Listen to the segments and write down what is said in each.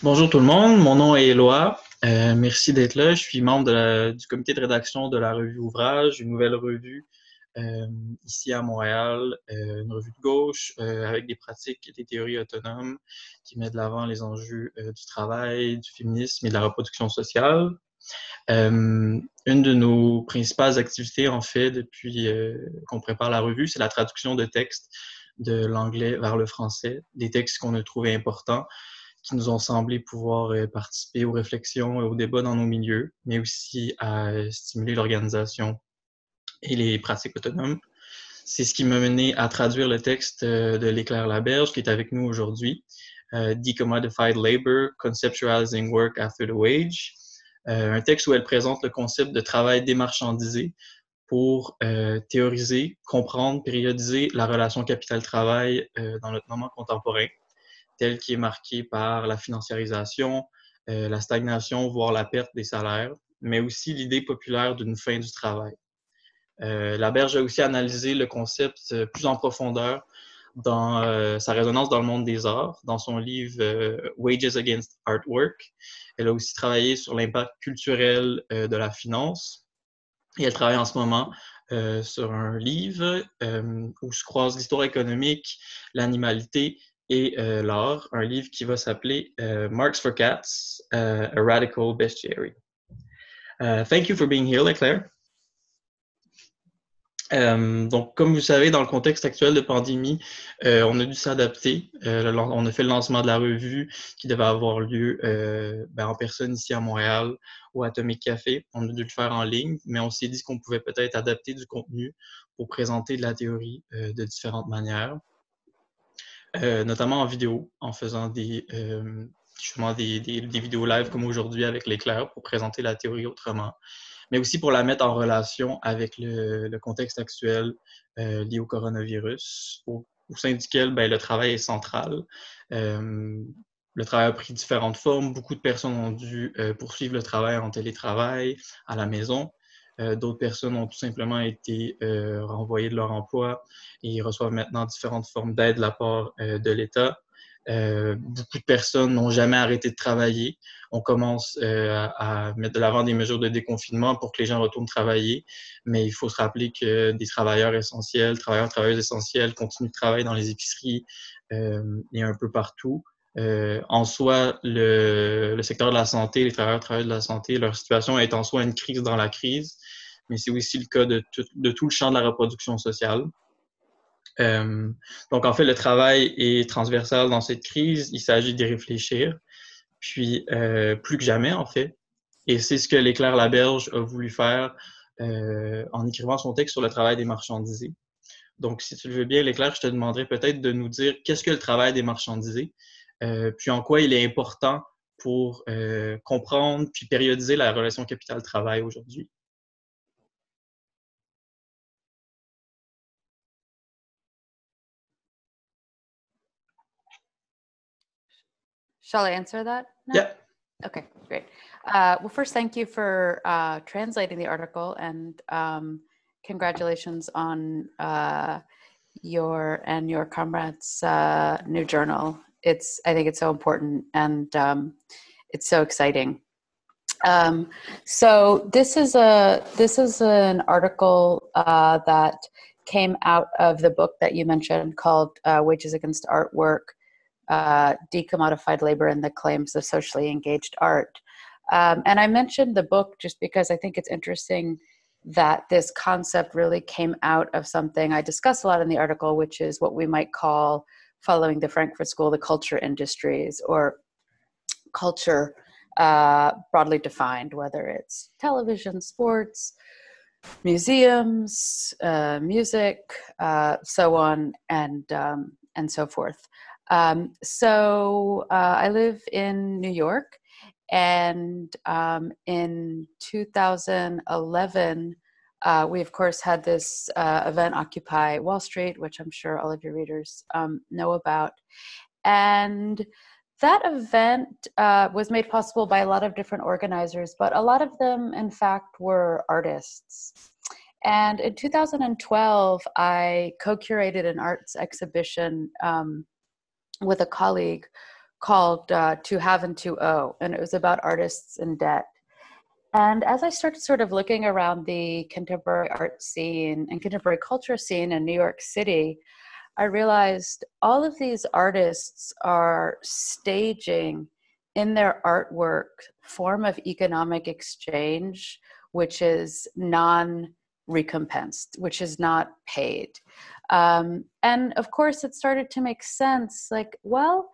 Bonjour tout le monde, mon nom est Eloa. Euh, merci d'être là. Je suis membre du comité de rédaction de la revue Ouvrage, une nouvelle revue euh, ici à Montréal, euh, une revue de gauche avec des pratiques et des théories autonomes qui met de l'avant les enjeux du travail, du féminisme et de la reproduction sociale. une de nos principales activités, en fait, depuis qu'on prépare la revue, c'est la traduction de textes de l'anglais vers le français, des textes qu'on a trouvés importants qui nous ont semblé pouvoir euh, participer aux réflexions et aux débats dans nos milieux, mais aussi à euh, stimuler l'organisation et les pratiques autonomes. C'est ce qui m'a mené à traduire le texte euh, de L'Éclair Laberge, qui est avec nous aujourd'hui, Decommodified Labor, Conceptualizing Work After the Wage, un texte où elle présente le concept de travail démarchandisé pour théoriser, comprendre, périodiser la relation capital-travail dans notre moment contemporain tel qui est marqué par la financiarisation, euh, la stagnation, voire la perte des salaires, mais aussi l'idée populaire d'une fin du travail. Euh, Laberge a aussi analysé le concept euh, plus en profondeur dans sa résonance dans le monde des arts, dans son livre Wages Against Artwork. Elle a aussi travaillé sur l'impact culturel de la finance et elle travaille en ce moment sur un livre où se croisent l'histoire économique, l'animalité et euh, l'art, un livre qui va s'appeler uh, Marks for Cats, uh, A Radical Bestiary. Uh, thank you for being here, Leclerc. Euh, donc, comme vous savez, dans le contexte actuel de pandémie, euh, on a dû s'adapter. Euh, on a fait le lancement de la revue qui devait avoir lieu ben, en personne ici à Montréal au Atomic Café. On a dû le faire en ligne, mais on s'est dit qu'on pouvait peut-être adapter du contenu pour présenter de la théorie de différentes manières. Euh, notamment en vidéo, en faisant des, euh, justement des, des, vidéos live comme aujourd'hui avec l'éclair pour présenter la théorie autrement, mais aussi pour la mettre en relation avec le, contexte actuel euh, lié au coronavirus, au, sein duquel ben, le travail est central. le travail a pris différentes formes. Beaucoup de personnes ont dû poursuivre le travail en télétravail, à la maison. Euh, d'autres personnes ont tout simplement été euh, renvoyées de leur emploi et reçoivent maintenant différentes formes d'aide de la part euh, de l'État. beaucoup de personnes n'ont jamais arrêté de travailler. On commence à, mettre de l'avant des mesures de déconfinement pour que les gens retournent travailler, mais il faut se rappeler que des travailleurs essentiels, travailleurs, travailleuses essentiels continuent de travailler dans les épiceries et un peu partout. Euh, en soi, le, le, secteur de la santé, les travailleurs, travailleurs de la santé, leur situation est en soi une crise dans la crise, mais c'est aussi le cas de tout, de tout, le champ de la reproduction sociale. Euh, donc, en fait, le travail est transversal dans cette crise. Il s'agit d'y réfléchir, puis euh, plus que jamais, en fait. Et c'est ce que l'éclair Laberge a voulu faire euh, en écrivant son texte sur le travail des marchandisés. Donc, si tu le veux bien, l'éclair, je te demanderais peut-être de nous dire qu'est-ce que le travail des marchandisés, euh, puis en quoi il est important pour euh, comprendre puis périodiser la relation capital-travail aujourd'hui. Shall I answer that? Now? Yeah. Okay, great. Uh, well, first, thank you for uh, translating the article and um, congratulations on uh, your and your comrades' uh, new journal it's I think it's so important and um, it's so exciting. Um, so this is a this is an article uh, that came out of the book that you mentioned called uh, "Wages Against Artwork: uh, Decommodified Labor and the Claims of Socially Engaged Art." Um, and I mentioned the book just because I think it's interesting that this concept really came out of something I discuss a lot in the article, which is what we might call following the Frankfurt School, the culture industries or culture uh, broadly defined, whether it's television, sports, museums, uh, music, uh, so on and um, and so forth. Um, so uh, I live in New York, and um, in 2011 uh, we of course had this uh, event occupy wall street which i'm sure all of your readers um, know about. And that event uh, was made possible by a lot of different organizers but a lot of them in fact were artists. And in 2012 i co-curated an arts exhibition um, with a colleague called uh, To Have and To Owe, and it was about artists in debt. And as I started sort of looking around the contemporary art scene and contemporary culture scene in New York City, I realized all of these artists are staging in their artwork form of economic exchange, which is non recompensed, which is not paid. Um, and of course, it started to make sense like, well,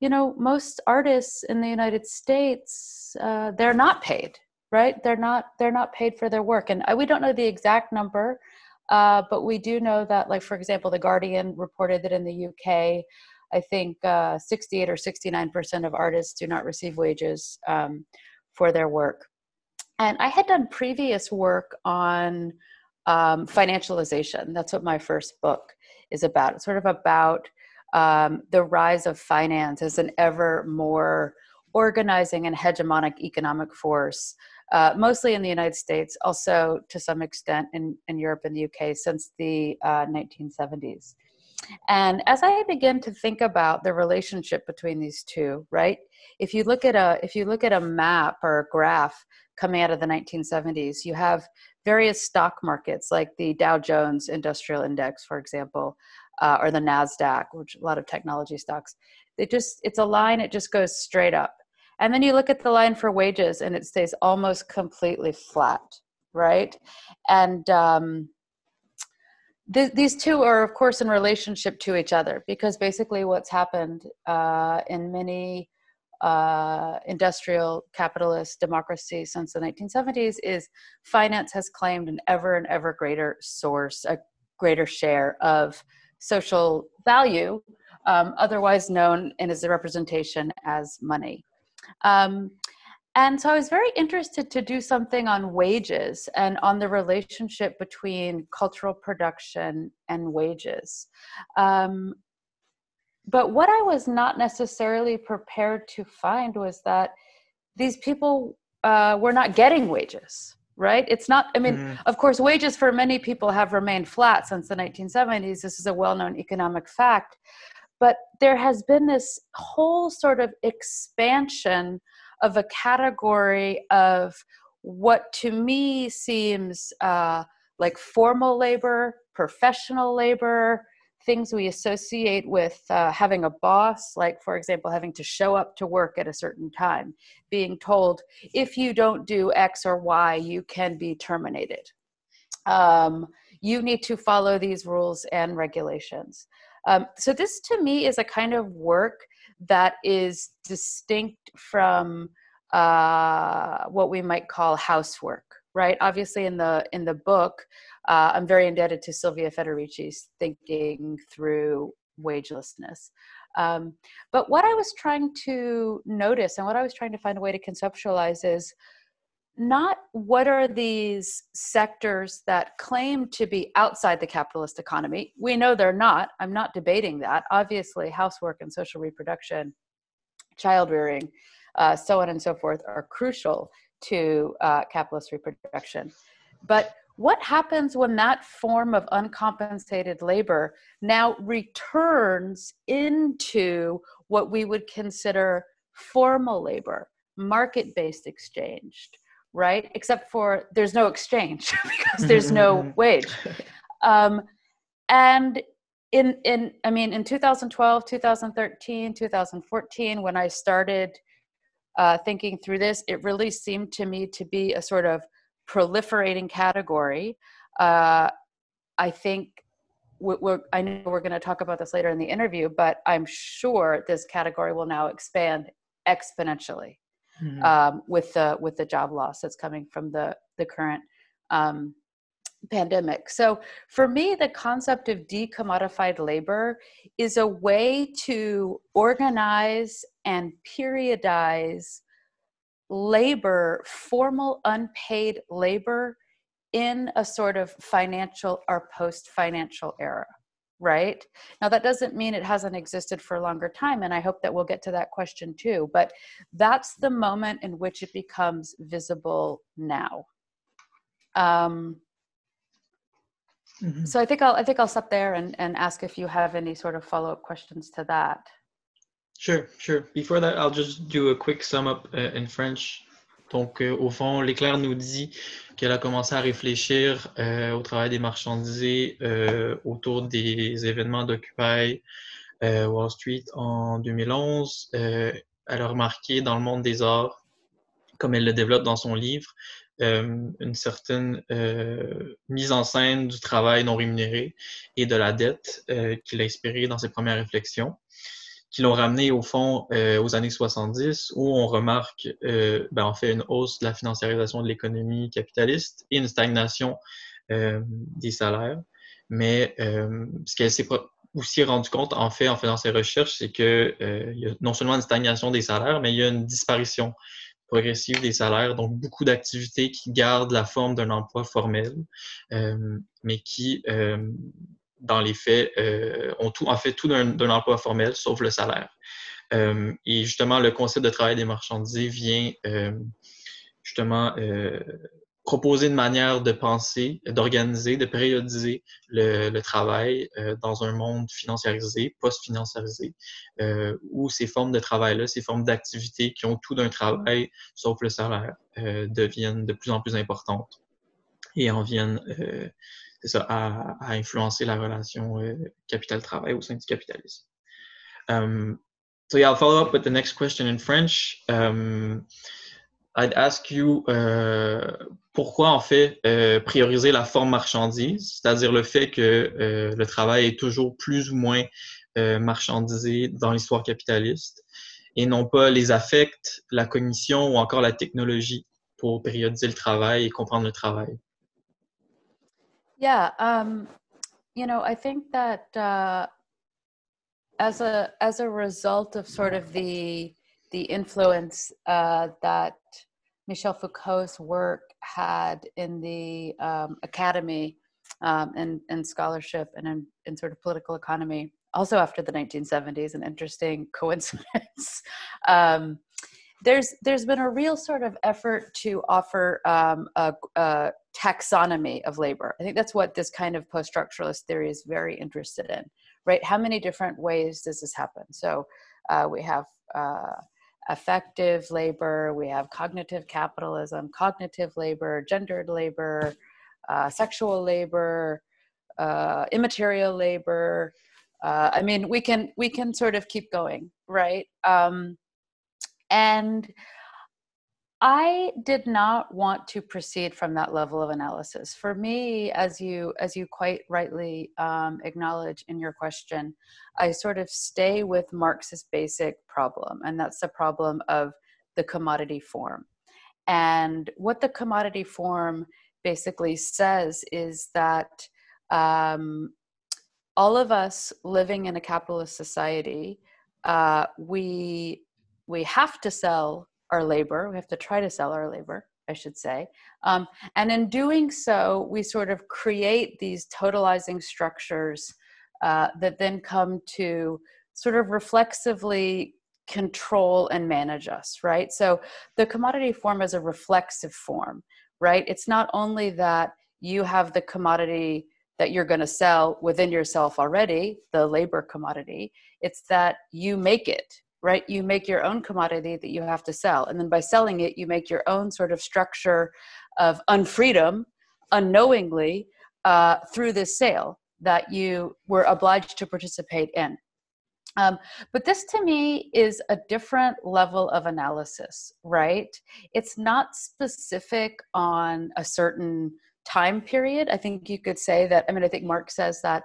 you know, most artists in the United States, uh, they're not paid right? They're not they're not paid for their work. And we don't know the exact number uh, but we do know that like for example the guardian reported that in the uk i think uh, 68 or 69 percent of artists do not receive wages um, for their work. And i had done previous work on um, financialization that's what my first book is about it's sort of about um, the rise of finance as an ever more organizing and hegemonic economic force uh, mostly in the United States, also to some extent in, in Europe and the UK since the uh, 1970s. And as I begin to think about the relationship between these two, right? If you look at a if you look at a map or a graph coming out of the 1970s, you have various stock markets like the Dow Jones Industrial Index, for example, uh, or the Nasdaq, which a lot of technology stocks. It just it's a line; it just goes straight up and then you look at the line for wages and it stays almost completely flat, right? And um, th- these two are, of course, in relationship to each other because basically what's happened uh, in many uh, industrial capitalist democracies since the 1970s is finance has claimed an ever and ever greater source, a greater share of social value, um, otherwise known and as a representation as money. Um, and so I was very interested to do something on wages and on the relationship between cultural production and wages. Um, but what I was not necessarily prepared to find was that these people uh, were not getting wages, right? It's not, I mean, mm. of course, wages for many people have remained flat since the 1970s. This is a well known economic fact but there has been this whole sort of expansion of a category of what to me seems uh, like formal labor, professional labor, things we associate with uh, having a boss, like, for example, having to show up to work at a certain time, being told, if you don't do X or Y, you can be terminated. Um, you need to follow these rules and regulations. Um, so this to me is a kind of work that is distinct from uh, what we might call housework, right? Obviously, in the in the book, uh, I'm very indebted to Silvia Federici's thinking through wagelessness. Um, but what I was trying to notice and what I was trying to find a way to conceptualize is not what are these sectors that claim to be outside the capitalist economy. We know they're not. I'm not debating that. Obviously, housework and social reproduction, child rearing, uh, so on and so forth are crucial to uh, capitalist reproduction. But what happens when that form of uncompensated labor now returns into what we would consider formal labor, market based exchange? Right? Except for there's no exchange because there's no wage. Um, and in in I mean in 2012, 2013, 2014, when I started uh, thinking through this, it really seemed to me to be a sort of proliferating category. Uh, I think we're, I know we're going to talk about this later in the interview, but I'm sure this category will now expand exponentially mm-hmm. um, with the with the job loss that's coming from the the current um, pandemic. So for me, the concept of decommodified labor is a way to organize and periodize labor, formal unpaid labor in a sort of financial or post financial era right? Now, that doesn't mean it hasn't existed for a longer time, and I hope that we'll get to that question too. But that's the moment in which it becomes visible now. Um, mm-hmm. So I think I'll I think I'll stop there and, and ask if you have any sort of follow up questions to that. Sure, sure. Before that, I'll just do a quick sum up uh, in French. Donc, euh, au fond, l'éclair nous dit qu'elle a commencé à réfléchir euh, au travail des marchandisés euh, autour des événements d'Occupy Wall Street en 2011. Euh, elle a remarqué dans le monde des arts, comme elle le développe dans son livre, une certaine mise en scène du travail non rémunéré et de la dette qui l'a inspiré dans ses premières réflexions qui l'ont ramené au fond euh, aux années 70 où on remarque euh, ben, en fait une hausse de la financiarisation de l'économie capitaliste et une stagnation euh, des salaires. Mais euh, ce qu'elle s'est aussi rendu compte en fait en faisant ses recherches, c'est que euh, il y a non seulement une stagnation des salaires, mais il y a une disparition progressive des salaires, donc beaucoup d'activités qui gardent la forme d'un emploi formel, mais qui dans les faits, euh, ont tout, en fait tout d'un emploi formel, sauf le salaire. Euh, et justement, le concept de travail des marchandisés vient euh, justement proposer une manière de penser, d'organiser, de périodiser le, travail dans un monde financiarisé, post-financiarisé, où ces formes de travail-là, ces formes d'activité qui ont tout d'un travail, sauf le salaire, deviennent de plus en plus importantes et en viennent c'est ça, à, à, influencer la relation euh, capital-travail au sein du capitalisme. Um, so yeah, I'll follow up with the next question in French. Um, I'd ask you euh, pourquoi en fait euh, prioriser la forme marchandise, c'est-à-dire le fait que euh, le travail est toujours plus ou moins marchandisé dans l'histoire capitaliste et non pas les affects, la cognition ou encore la technologie pour périodiser le travail et comprendre le travail? Yeah, um, you know, I think that uh, as a as a result of sort of the the influence uh, that Michel Foucault's work had in the um, academy um, and, and scholarship and in, in sort of political economy, also after the 1970s, an interesting coincidence. um, there's there's been a real sort of effort to offer um, a, a, taxonomy of labor. I think that's what this kind of post-structuralist theory is very interested in, right? How many different ways does this happen? So uh, we have uh, affective labor, we have cognitive capitalism, cognitive labor, gendered labor, uh, sexual labor, uh, immaterial labor. Uh, I mean, we can we can sort of keep going, right? Um, and I did not want to proceed from that level of analysis. For me, as you as you quite rightly um, acknowledge in your question, I sort of stay with Marx's basic problem, and that's the problem of the commodity form. And what the commodity form basically says is that um, all of us living in a capitalist society, uh, we we have to sell our labor. We have to try to sell our labor, I should say. Um, and in doing so, we sort of create these totalizing structures uh, that then come to sort of reflexively control and manage us, right? So the commodity form is a reflexive form, right? It's not only that you have the commodity that you're going to sell within yourself already, the labor commodity, it's that you make it right? You make your own commodity that you have to sell. And then by selling it, you make your own sort of structure of unfreedom unknowingly uh, through this sale that you were obliged to participate in. Um, but this to me is a different level of analysis, right? It's not specific on a certain time period. I think you could say that, I mean, I think Marx says that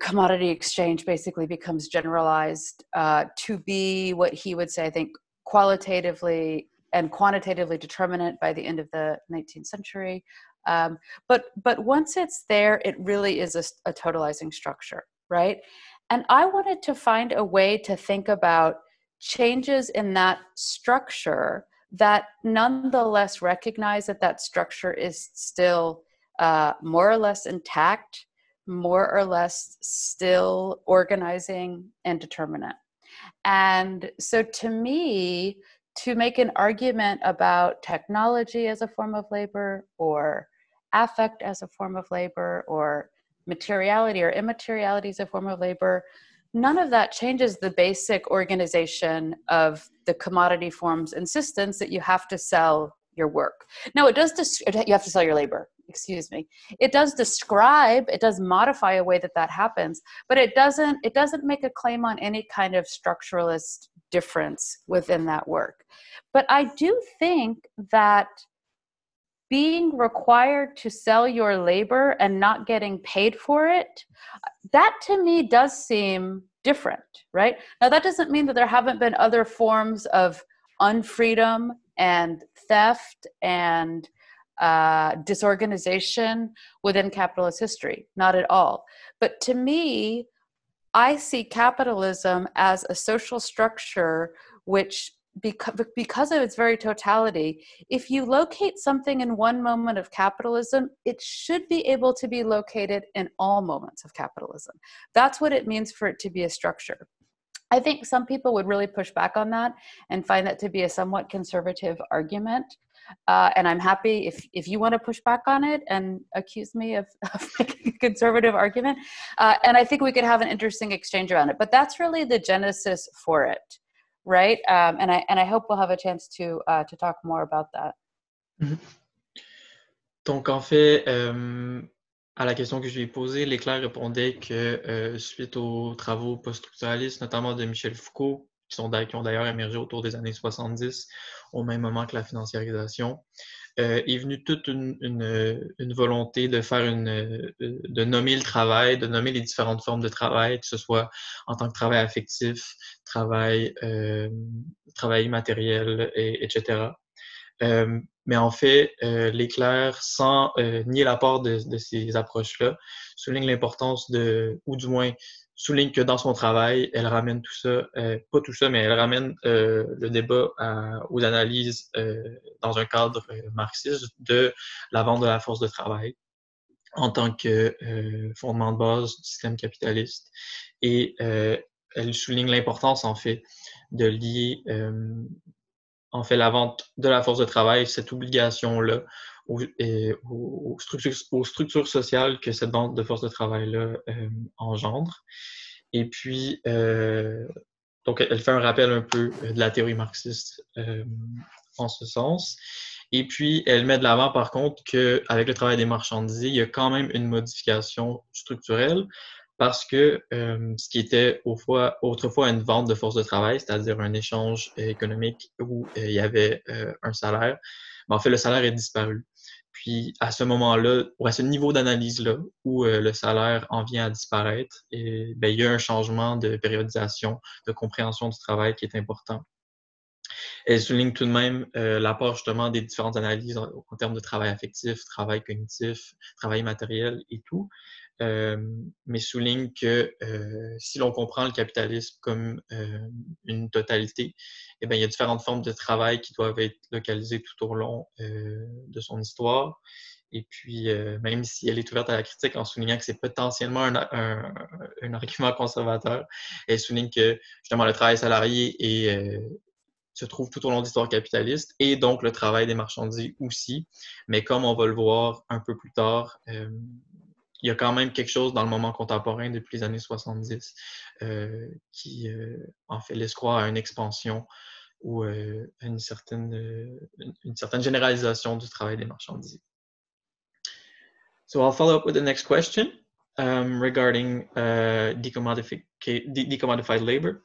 commodity exchange basically becomes generalized uh, to be what he would say, I think, qualitatively and quantitatively determinate by the end of the 19th century. Um, but but once it's there, it really is a, a totalizing structure, right? And I wanted to find a way to think about changes in that structure that nonetheless recognize that that structure is still uh, more or less intact more or less still organizing and determinate. And so to me, to make an argument about technology as a form of labor or affect as a form of labor or materiality or immateriality as a form of labor none of that changes the basic organization of the commodity forms insistence that you have to sell your work. Now, it does, des- you have to sell your labor, excuse me. It does describe, it does modify a way that that happens, but it doesn't, it doesn't make a claim on any kind of structuralist difference within that work. But I do think that being required to sell your labor and not getting paid for it, that to me does seem different, right? Now, that doesn't mean that there haven't been other forms of unfreedom and theft and uh, disorganization within capitalist history. Not at all. But to me, I see capitalism as a social structure which because, because of its very totality, if you locate something in one moment of capitalism, it should be able to be located in all moments of capitalism. That's what it means for it to be a structure. I think some people would really push back on that and find that to be a somewhat conservative argument. Uh, and I'm happy if, if you want to push back on it and accuse me of, of making a conservative argument. Uh, and I think we could have an interesting exchange around it. But that's really the genesis for it right? Um, and I and I hope we'll have a chance to uh, to talk more about that. Mm-hmm. Donc en fait, euh, à la question que je lui ai posée, Leigh Claire répondait que euh, suite aux travaux post-structuralistes, notamment de Michel Foucault, qui, sont, ont d'ailleurs émergé autour des années 70, au même moment que la financiarisation, euh, est venue toute une, volonté de faire une, euh, de nommer le travail, de nommer les différentes formes de travail, que ce soit en tant que travail affectif, travail, euh, travail matériel, et, etc. Euh, mais en fait, euh, l'éclair, sans euh, nier l'apport de, de ces approches-là, souligne l'importance de, ou du moins souligne que dans son travail, elle ramène tout ça, euh, pas tout ça, mais elle ramène euh, le débat aux analyses euh, dans un cadre marxiste de la vente de la force de travail en tant que fondement de base du système capitaliste. Et elle souligne l'importance, en fait, de lier en fait la vente de la force de travail, cette obligation-là, aux, structures, sociales que cette vente de force de travail-là euh, engendre. Et puis, euh, donc, elle fait un rappel un peu de la théorie marxiste euh, en ce sens. Et puis, elle met de l'avant, par contre, qu'avec le travail des marchandisés, il y a quand même une modification structurelle parce que ce qui était autrefois une vente de force de travail, c'est-à-dire un échange économique où il y avait un salaire, ben, en fait, le salaire est disparu. Puis à ce moment-là, ou à ce niveau d'analyse-là, où euh, le salaire en vient à disparaître, ben, il y a un changement de périodisation, de compréhension du travail qui est important. Elle souligne tout de même euh, l'apport justement des différentes analyses en, termes de travail affectif, travail cognitif, travail matériel et tout, mais souligne que si l'on comprend le capitalisme comme une totalité, eh bien, il y a différentes formes de travail qui doivent être localisées tout au long de son histoire. Et puis, même si elle est ouverte à la critique en soulignant que c'est potentiellement un, argument conservateur, elle souligne que justement le travail salarié se trouve tout au long de l'histoire capitaliste et donc le travail des marchandises aussi. Mais comme on va le voir un peu plus tard, il y a quand même quelque chose dans le moment contemporain depuis les années 70 euh, qui euh, en fait laisse croire à une expansion ou euh, à une certaine, une certaine généralisation du travail des marchandises. So I'll follow up with the next question um, regarding uh, decommodified labor.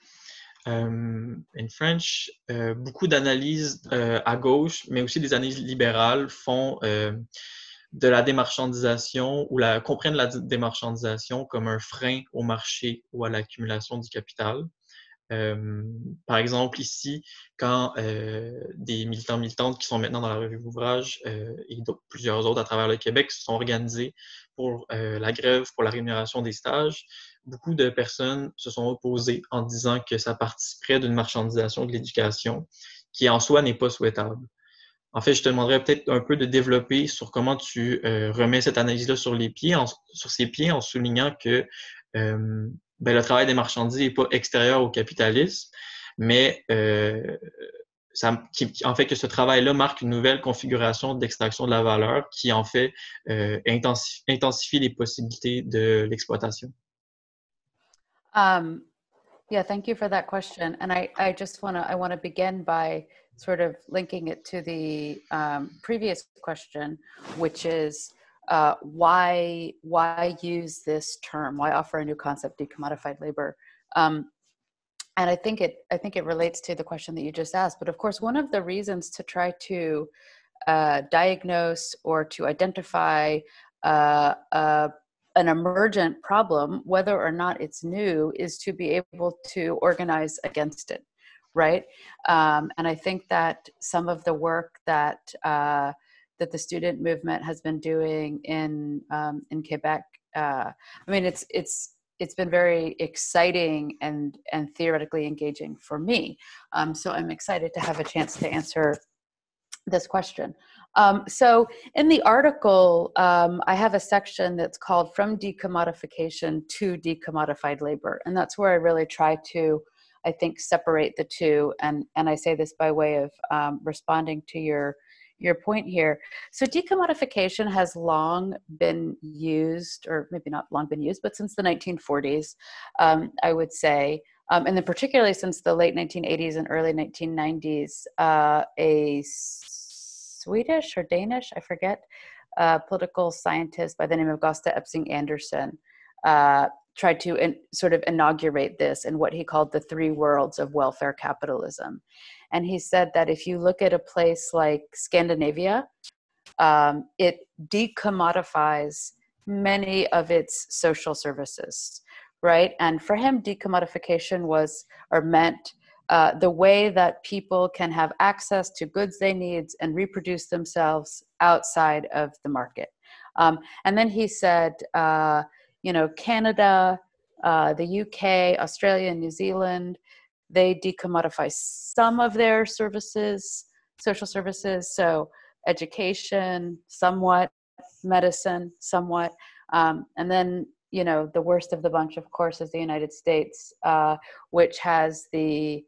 Um, in French, beaucoup d'analyses à gauche, mais aussi des analyses libérales font de la démarchandisation ou la, comprennent la démarchandisation comme un frein au marché ou à l'accumulation du capital. Euh, par exemple, ici, quand euh, des militants militantes qui sont maintenant dans la revue Ouvrage euh, et plusieurs autres à travers le Québec se sont organisés pour la grève pour la rémunération des stages, beaucoup de personnes se sont opposées en disant que ça participerait d'une marchandisation de l'éducation qui en soi n'est pas souhaitable. En fait, je te demanderais peut-être un peu de développer sur comment tu euh, remets cette analyse-là sur les pieds, sur ses pieds, en soulignant que euh, ben, le travail des marchandises n'est pas extérieur au capitalisme, mais euh, en fait que ce travail-là marque une nouvelle configuration d'extraction de la valeur qui en fait intensifie, les possibilités de l'exploitation. Um, Yeah, thank you for that question. And I, I just want to I want to begin by sort of linking it to the um, previous question, which is uh, why why use this term? Why offer a new concept, decommodified labor? Um, and I think it I think it relates to the question that you just asked. But of course, one of the reasons to try to uh, diagnose or to identify uh, uh, an emergent problem, whether or not it's new, is to be able to organize against it, right? Um, and I think that some of the work that uh, that the student movement has been doing in um, in Quebec, uh, I mean, it's it's it's been very exciting and and theoretically engaging for me. Um, so I'm excited to have a chance to answer this question. Um, so in the article, um, I have a section that's called From Decommodification to Decommodified Labor. And that's where I really try to, I think, separate the two. And, and I say this by way of um, responding to your, your point here. So decommodification has long been used, or maybe not long been used, but since the 1940s, um, I would say, um, and then particularly since the late 1980s and early 1990s, uh, a Swedish or Danish, I forget, uh, political scientist by the name of Gösta Esping-Andersen uh, tried to in, sort of inaugurate this in what he called the three worlds of welfare capitalism. And he said that if you look at a place like Scandinavia, um, it decommodifies many of its social services, right? And for him, decommodification was or meant uh, the way that people can have access to goods they need and reproduce themselves outside of the market. Um, and then he said, uh, you know, Canada, uh, the UK, Australia, New Zealand, they decommodify some of their services, social services. So education, somewhat, medicine, somewhat. Um, and then you know the worst of the bunch of course is the united states uh, which has the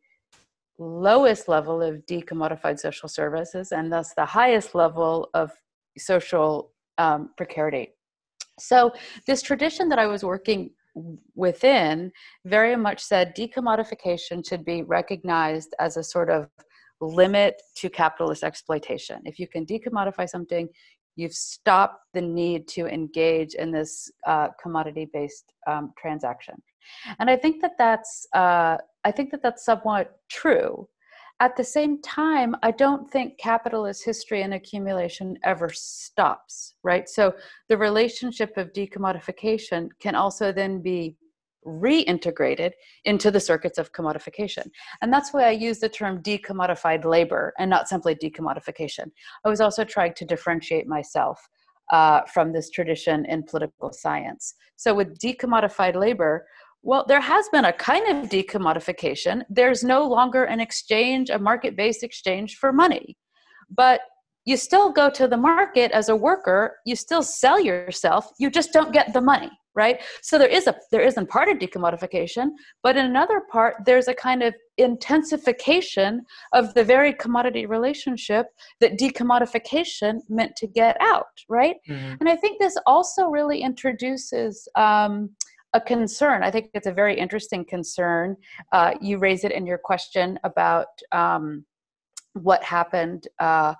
lowest level of decommodified social services and thus the highest level of social um, precarity. So, this tradition that I was working within very much said decommodification should be recognized as a sort of limit to capitalist exploitation. If you can decommodify something, you've stopped the need to engage in this uh, commodity based um, transaction. And I think that that's uh, I think that that's somewhat true. At the same time, I don't think capitalist history and accumulation ever stops, right? So the relationship of decommodification can also then be reintegrated into the circuits of commodification. And that's why I use the term decommodified labor and not simply decommodification. I was also trying to differentiate myself uh, from this tradition in political science. So with decommodified labor, well, there has been a kind of decommodification. There's no longer an exchange, a market based exchange for money. But you still go to the market as a worker, you still sell yourself, you just don't get the money, right? So there is a there isn't part of decommodification, but in another part, there's a kind of intensification of the very commodity relationship that decommodification meant to get out, right? Mm-hmm. And I think this also really introduces um, a concern. I think it's a very interesting concern. Uh, you raise it in your question about um, what happened uh,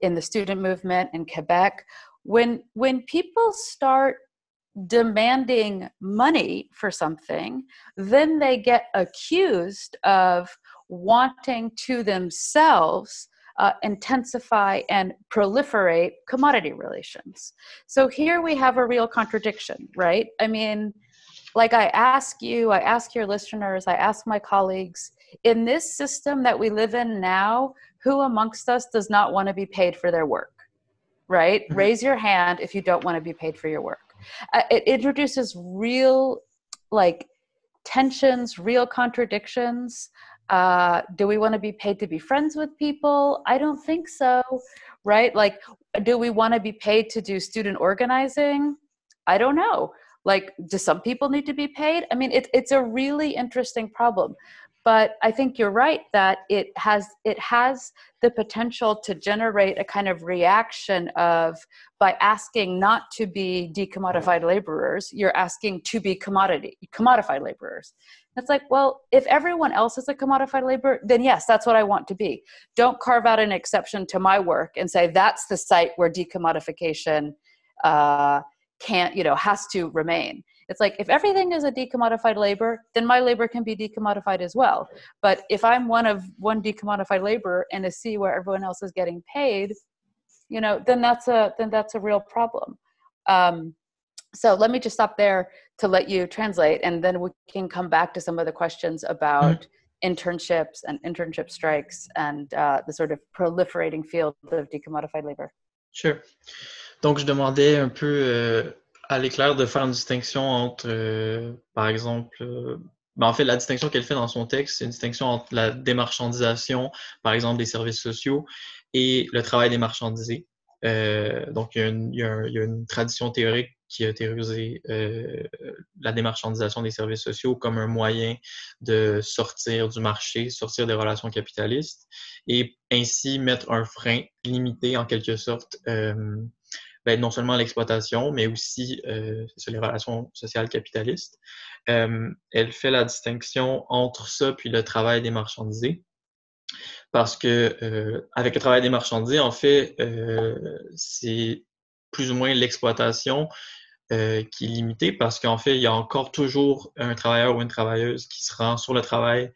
in the student movement in Quebec. When when people start demanding money for something, then they get accused of wanting to themselves uh, intensify and proliferate commodity relations. So here we have a real contradiction, right? I mean, like I ask you, I ask your listeners, I ask my colleagues, in this system that we live in now, who amongst us does not want to be paid for their work? Right? Mm-hmm. Raise your hand if you don't want to be paid for your work. Uh, it introduces real, like, tensions, real contradictions. Uh, do we want to be paid to be friends with people? I don't think so, right? Like, do we want to be paid to do student organizing? I don't know like do some people need to be paid? I mean it, it's a really interesting problem. But i think you're right that it has it has the potential to generate a kind of reaction of by asking not to be decommodified laborers you're asking to be commodity commodified laborers. It's like, well, if everyone else is a commodified labor, then yes, that's what I want to be. Don't carve out an exception to my work and say that's the site where decommodification uh, can't, you know, has to remain. It's like if everything is a decommodified labor, then my labor can be decommodified as well. But if I'm one of one decommodified labor and a C where everyone else is getting paid, you know, then that's a then that's a real problem. Um, so let me just stop there to let you translate, and then we can come back to some of the questions about mm-hmm. internships and internship strikes and uh, the sort of proliferating field of decommodified labor. Sure. Donc, je demandais un peu euh, à l'éclair de faire une distinction entre, euh, par exemple, euh, ben en fait, la distinction qu'elle fait dans son texte, c'est une distinction entre la démarchandisation, par exemple, des services sociaux et le travail. Euh, donc, il y, a une, il, tradition théorique qui a théorisé la démarchandisation des services sociaux comme un moyen de sortir du marché, sortir des relations capitalistes et ainsi mettre un frein limité en quelque sorte ben, non seulement l'exploitation, mais aussi euh, les relations sociales capitalistes. Euh, elle fait la distinction entre ça puis le travail des marchandisés. Parce que euh, avec le travail des marchandisés, en fait, c'est plus ou moins l'exploitation qui est limitée parce qu'en fait, il y a encore toujours un travailleur ou une travailleuse qui se rend sur le travail,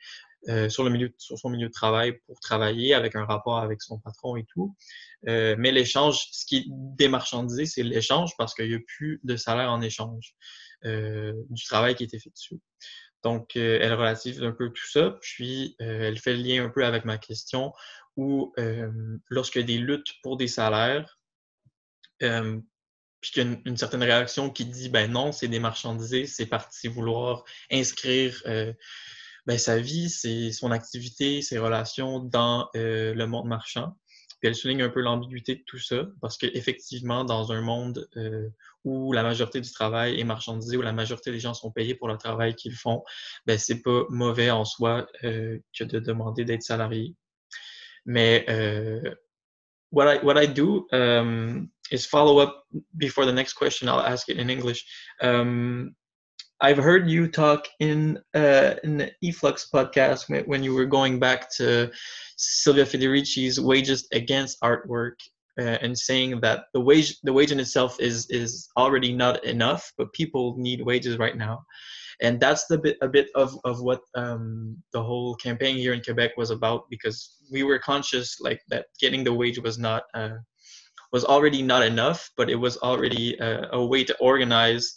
sur, le milieu, sur son milieu de travail pour travailler avec un rapport avec son patron et tout. Euh, mais l'échange, ce qui est démarchandisé, c'est l'échange parce qu'il n'y a plus de salaire en échange euh, du travail qui est effectué. Donc, euh, elle relative un peu tout ça, puis elle fait le lien un peu avec ma question où lorsque des luttes pour des salaires, puis qu'il y a une, certaine réaction qui dit ben non, c'est démarchandisé, c'est parti vouloir inscrire ben, sa vie, son activité, ses relations dans le monde marchand. Puis elle souligne un peu l'ambiguïté de tout ça, parce qu'effectivement, dans un monde euh, où la majorité du travail est marchandisé, où la majorité des gens sont payés pour le travail qu'ils font, ben c'est pas mauvais en soi euh, que de demander d'être salarié. Mais euh, what I what I do um, is follow up before the next question. I'll ask it in English. Um, I've heard you talk in uh, in the e-flux podcast when you were going back to Silvia Federici's "Wages Against Artwork" uh, and saying that the wage the wage in itself is is already not enough, but people need wages right now, and that's the bit a bit of of what um, the whole campaign here in Quebec was about because we were conscious like that getting the wage was not. Uh, was already not enough, but it was already uh, a way to organize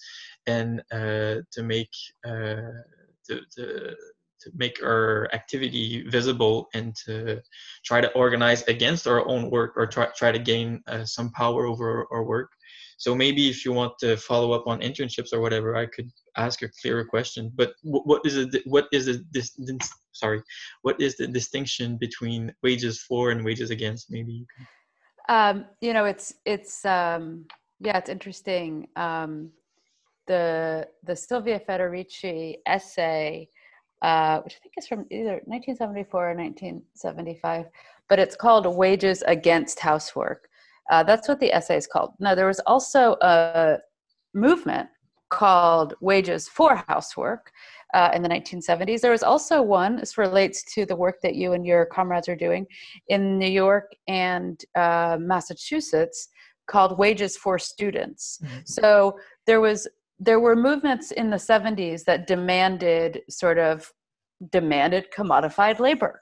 and uh, to make uh, to, to, to make our activity visible and to try to organize against our own work or try, try to gain uh, some power over our work. So maybe if you want to follow up on internships or whatever, I could ask a clearer question. But what is it? What is the this, sorry? What is the distinction between wages for and wages against? Maybe you. Um, you know, it's it's um, yeah, it's interesting. Um, the the Silvia Federici essay, uh, which I think is from either 1974 or 1975, but it's called "Wages Against Housework." Uh, that's what the essay is called. Now, there was also a movement called "Wages for Housework." Uh, in the 1970s. There was also one, this relates to the work that you and your comrades are doing in New York and uh, Massachusetts, called Wages for Students. Mm-hmm. So there was there were movements in the 70s that demanded sort of demanded commodified labor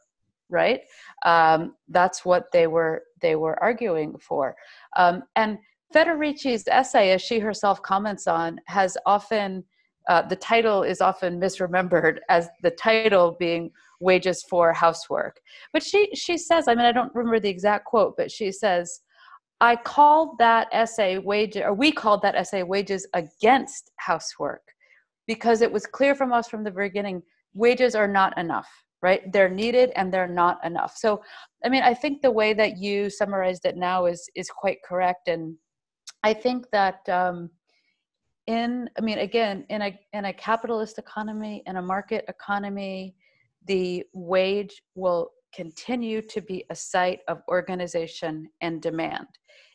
right? Um, that's what they were they were arguing for. Um, and federici's essay as she herself comments on has often uh, the title is often misremembered as the title being wages for housework. But she she says i mean i don't remember the exact quote but she says I called that essay wages, or we called that essay wages against housework because it was clear from us from the beginning wages are not enough right? They're needed and they're not enough. So i mean i think the way that you summarized it now is is quite correct. And i think that um, in i mean again in a in a capitalist economy in a market economy the wage will continue to be a site of organization and demand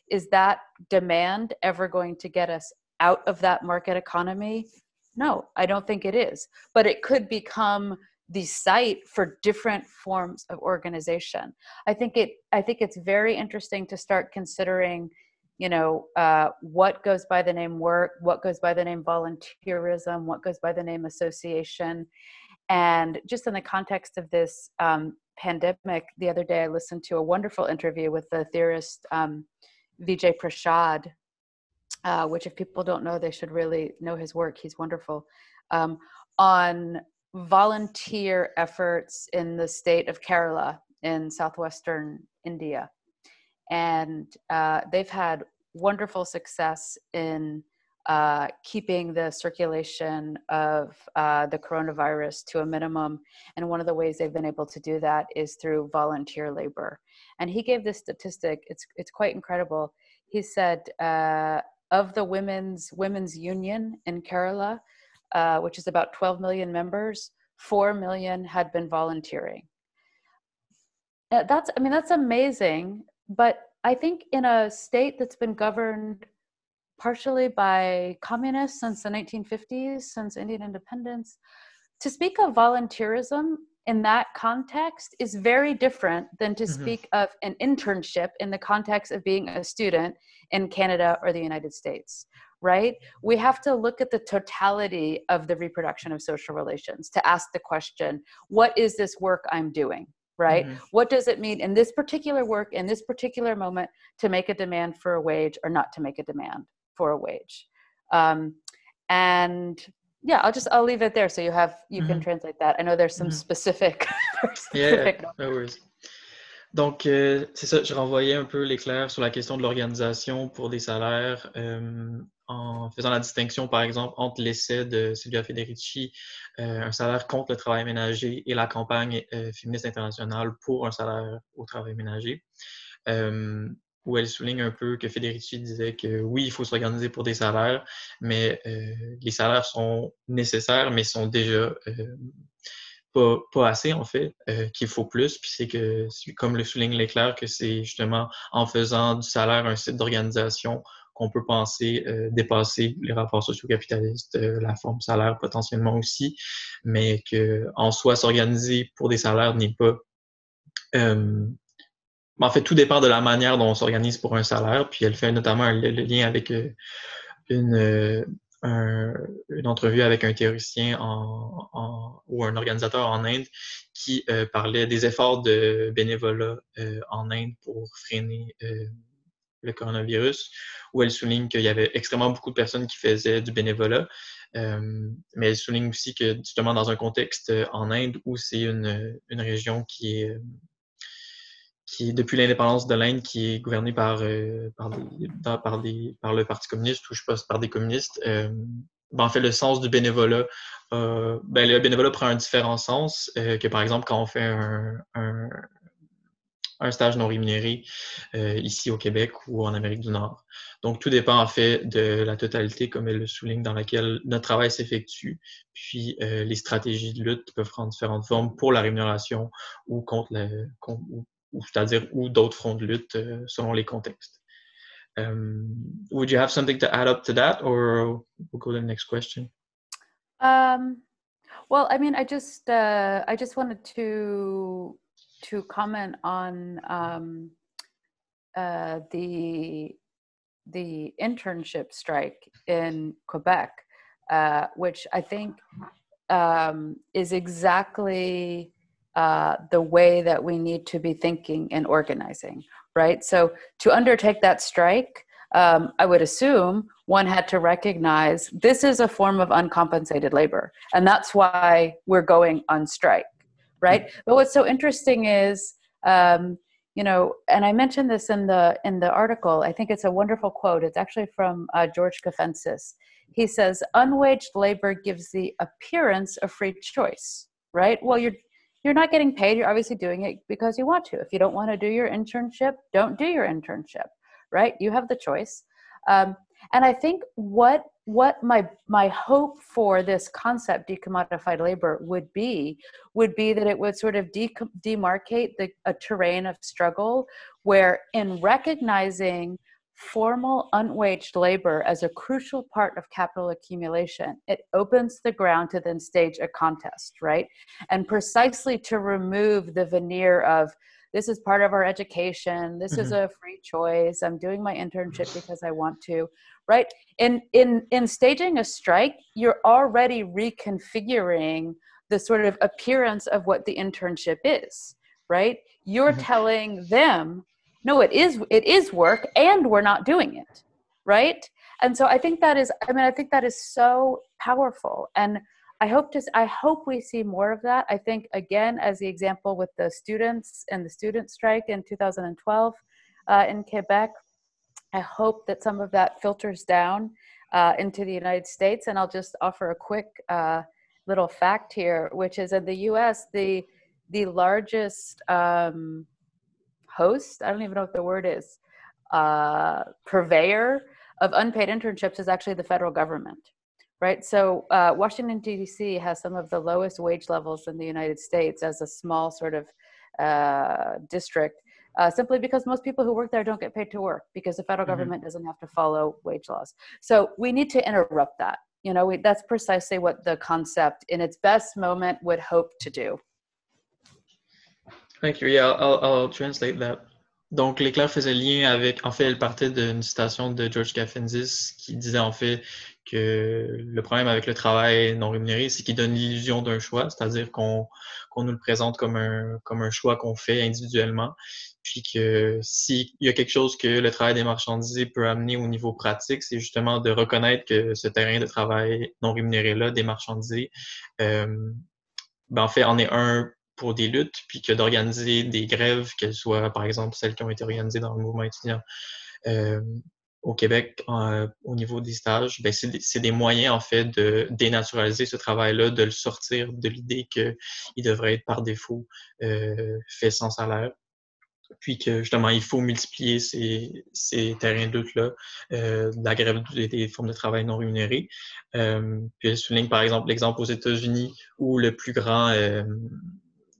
is that demand ever going to get us out of that market economy? No, I don't think it is. But it could become the site for different forms of organization. I think it I think it's very interesting to start considering you know uh, what goes by the name work what goes by the name volunteerism what goes by the name association and just in the context of this um, pandemic the other day i listened to a wonderful interview with the theorist um, vijay prashad uh, which if people don't know they should really know his work. He's wonderful. Um, on volunteer efforts in the state of kerala in southwestern india. And uh, they've had wonderful success in uh, keeping the circulation of uh, the coronavirus to a minimum. And one of the ways they've been able to do that is through volunteer labor. And he gave this statistic. It's it's quite incredible. He said uh, of the women's women's union in Kerala, uh, which is about 12 million members, four million had been volunteering. That's I mean that's amazing, but I think in a state that's been governed partially by communists since the 1950s, since Indian independence, to speak of volunteerism in that context is very different than to mm-hmm. speak of an internship in the context of being a student in Canada or the United States, right? We have to look at the totality of the reproduction of social relations to ask the question what is this work I'm doing? right? Mm-hmm. What does it mean in this particular work, in this particular moment, to make a demand for a wage or not to make a demand for a wage? Um, and yeah, I'll just I'll leave it there so you have you mm-hmm. can translate that. I know there's some mm-hmm. specific. specific yeah, no worries. Donc, euh, c'est ça, je renvoyais un peu l'éclair sur la question de l'organisation pour des salaires. Euh, en faisant la distinction, par exemple, entre l'essai de Silvia Federici, euh, un salaire contre le travail ménager, et la campagne féministe internationale pour un salaire au travail ménager, où elle souligne un peu que Federici disait que oui, il faut s'organiser pour des salaires, mais les salaires sont nécessaires, mais sont déjà pas, pas, assez, en fait, qu'il faut plus. Puis c'est que, comme le souligne Leclerc, que c'est justement en faisant du salaire un site d'organisation qu'on peut penser euh, dépasser les rapports socio-capitalistes, euh, la forme salaire potentiellement aussi, mais qu'en soi, s'organiser pour des salaires n'est pas... Euh, en fait, tout dépend de la manière dont on s'organise pour un salaire, puis elle fait notamment le, lien avec une, une entrevue avec un théoricien en, ou un organisateur en Inde qui parlait des efforts de bénévolat en Inde pour freiner le coronavirus, où elle souligne qu'il y avait extrêmement beaucoup de personnes qui faisaient du bénévolat. Euh, mais elle souligne aussi que justement dans un contexte euh, en Inde où c'est une, une, région qui est, qui depuis l'indépendance de l'Inde qui est gouvernée par, euh, par, des, par, des, par, le Parti communiste ou je pense par des communistes. Ben, en fait, le sens du bénévolat, ben, le bénévolat prend un différent sens que par exemple quand on fait un, un, un stage non rémunéré euh, ici au Québec ou en Amérique du Nord. Donc, tout dépend en fait de la totalité, comme elle le souligne, dans laquelle notre travail s'effectue, puis euh, les stratégies de lutte peuvent prendre différentes formes pour la rémunération ou contre la, ou, c'est-à-dire ou d'autres fronts de lutte euh, selon les contextes. Um, would you have something to add up to that, or we'll go to the next question? Um, well, I mean, I just uh, I just wanted to to comment on um, uh, the the internship strike in Quebec, uh, which I think um, is exactly uh, the way that we need to be thinking and organizing, right? So to undertake that strike, um, I would assume one had to recognize this is a form of uncompensated labor, and that's why we're going on strike right mm-hmm. but what's so interesting is um, you know and i mentioned this in the in the article i think it's a wonderful quote it's actually from uh, george Caffentzis. he says unwaged labor gives the appearance of free choice right well you're you're not getting paid you're obviously doing it because you want to. If you don't want to do your internship don't do your internship right? You have the choice. Um, and i think what what my my hope for this concept decommodified labor would be would be that it would sort of de- demarcate the a terrain of struggle where in recognizing formal unwaged labor as a crucial part of capital accumulation, it opens the ground to then stage a contest, right? And precisely to remove the veneer of this is part of our education, this mm-hmm. is a free choice, I'm doing my internship because I want to, right? In in in staging a strike, you're already reconfiguring the sort of appearance of what the internship is, right? You're mm-hmm. telling them no it is it is work and we're not doing it right? And so i think that is i mean i think that is so powerful and i hope to i hope we see more of that. I think again as the example with the students and the student strike in 2012 uh, in quebec i hope that some of that filters down uh, into the united states. And i'll just offer a quick uh, little fact here which is in the us the the largest um, host, I don't even know what the word is, uh, purveyor of unpaid internships is actually the federal government, right? So uh, Washington, D.C. has some of the lowest wage levels in the United States as a small sort of uh, district. Uh, simply because most people who work there don't get paid to work because the federal mm-hmm. government doesn't have to follow wage laws. So we need to interrupt that. You know, we, that's precisely what the concept, in its best moment, would hope to do. Thank you. Yeah, I'll, I'll translate that. Donc, l'éclair faisait lien avec, en fait, elle partait d'une citation de George Caffendis qui disait en fait que le problème avec le travail non rémunéré, c'est qu'il donne l'illusion d'un choix, c'est-à-dire qu'on qu'on nous le présente comme un, comme un choix qu'on fait individuellement, puis que s'il y a quelque chose que le travail des marchandisés peut amener au niveau pratique, c'est justement de reconnaître que ce terrain de travail non rémunéré-là, des marchandisés, euh, ben en fait, en est un pour des luttes, puis que d'organiser des grèves, qu'elles soient, par exemple, celles qui ont été organisées dans le mouvement étudiant euh, au Québec au niveau des stages, ben c'est des, des, moyens, en fait, de dénaturaliser ce travail-là, de le sortir de l'idée qu'il devrait être par défaut euh, fait sans salaire. Puis que justement, il faut multiplier ces, ces terrains de lutte-là, euh, la grève des, formes de travail non rémunérées. Euh, puis elle souligne par exemple l'exemple aux États-Unis où le plus grand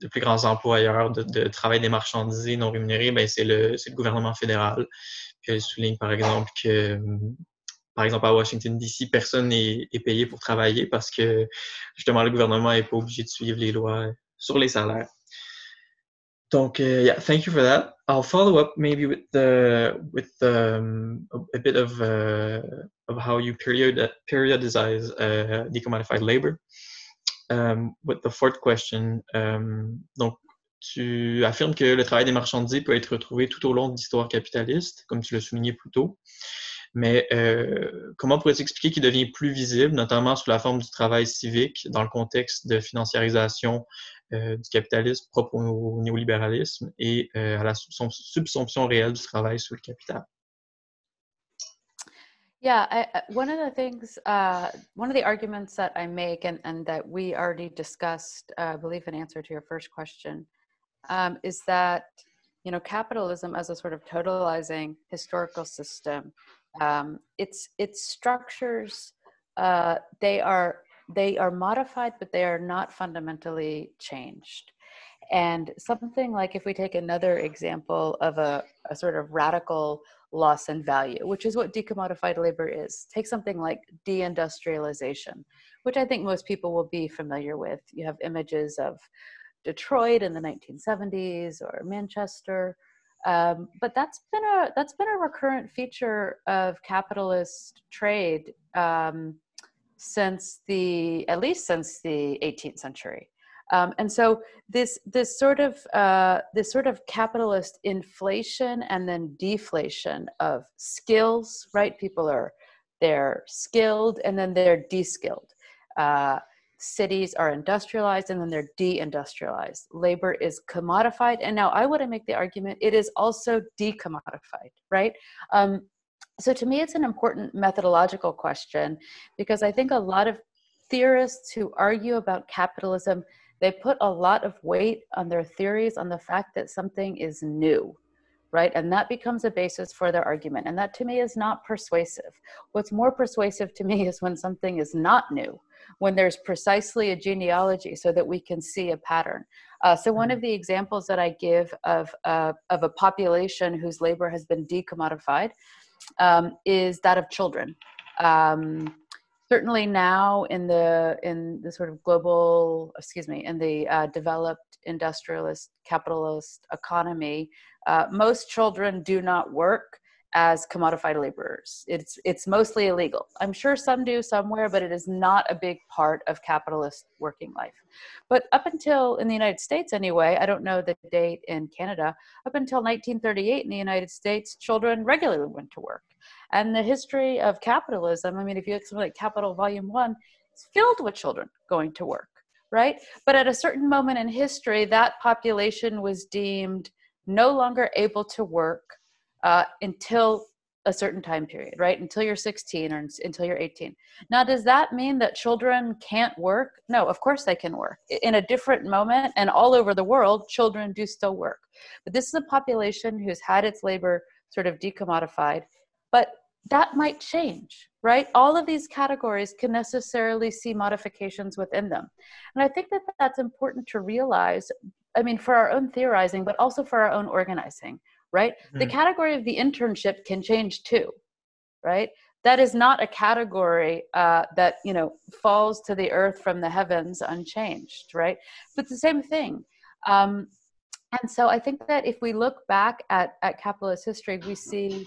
euh, de plus grands employeurs de, travail des marchandisés non rémunérés, ben, c'est le, le, gouvernement fédéral. Puis elle souligne, par exemple, que, par exemple, à Washington, D.C., personne n'est payé pour travailler parce que, justement, le gouvernement n'est pas obligé de suivre les lois sur les salaires. Donc, uh, yeah, thank you for that. I'll follow up maybe with the with um, a, bit of uh, of how you period uh, decommodified labor. Um, the fourth question, um, donc, tu affirmes que le travail des marchandises peut être retrouvé tout au long de l'histoire capitaliste, comme tu l'as souligné plus tôt. Mais euh, comment pourrais-tu expliquer qu'il devient plus visible, notamment sous la forme du travail civique, dans le contexte de financiarisation euh, du capitalisme propre au, néolibéralisme et à la subsomption réelle du travail sous le capital? Yeah, I, one of the things, uh, one of the arguments that I make, and, and that we already discussed, uh, I believe, in answer to your first question, um, is that you know capitalism as a sort of totalizing historical system, um, its its structures, uh, they are they are modified, but they are not fundamentally changed. And something like if we take another example of a, a sort of radical loss in value, which is what decommodified labor is. Take something like deindustrialization, which I think most people will be familiar with. You have images of Detroit in the 1970s or Manchester. Um, but that's been a that's been a recurrent feature of capitalist trade um, since the at least since the 18th century. Um, and so this this sort of uh, this sort of capitalist inflation and then deflation of skills, right? People are they're skilled and then they're de-skilled. Uh, cities are industrialized and then they're deindustrialized. Labor is commodified, and now I want to make the argument it is also decommodified, right? Um, so to me, it's an important methodological question because I think a lot of theorists who argue about capitalism they put a lot of weight on their theories on the fact that something is new right and that becomes a basis for their argument and that to me is not persuasive what's more persuasive to me is when something is not new when there's precisely a genealogy so that we can see a pattern uh, so one of mm-hmm. the examples that i give of, uh, of a population whose labor has been decommodified um, is that of children. Um, certainly now in the in the sort of global, excuse me, in the uh, developed industrialist capitalist economy, uh, most children do not work as commodified laborers. It's it's mostly illegal. I'm sure some do somewhere, but it is not a big part of capitalist working life. But up until in the United States anyway, I don't know the date in Canada, up until 1938 in the United States, children regularly went to work. And the history of capitalism, I mean, if you look at something like Capital Volume 1, it's filled with children going to work, right? But at a certain moment in history, that population was deemed no longer able to work uh, until a certain time period, right? Until you're 16 or until you're 18. Now, does that mean that children can't work? No, of course they can work. In a different moment and all over the world, children do still work. But this is a population who's had its labor sort of decommodified, but that might change, right? All of these categories can necessarily see modifications within them. And I think that that's important to realize, I mean, for our own theorizing, but also for our own organizing right? Mm-hmm. The category of the internship can change too, right? That is not a category uh, that you know falls to the earth from the heavens unchanged, right? But the same thing. Um, and so I think that if we look back at, at capitalist history, we see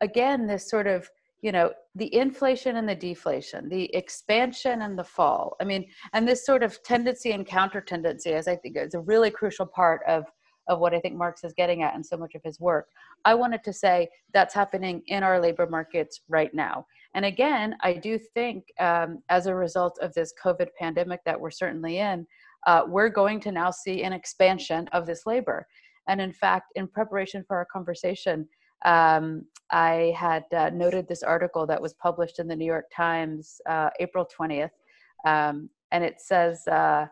again this sort of you know the inflation and the deflation the expansion and the fall i mean and this sort of tendency and counter tendency as i think is a really crucial part of of what I think Marx is getting at in so much of his work. I wanted to say that's happening in our labor markets right now. And again, I do think um, as a result of this COVID pandemic that we're certainly in, uh, we're going to now see an expansion of this labor. And in fact, in preparation for our conversation, um, I had uh, noted this article that was published in the New York Times uh, April 20th. Um, and it says, uh,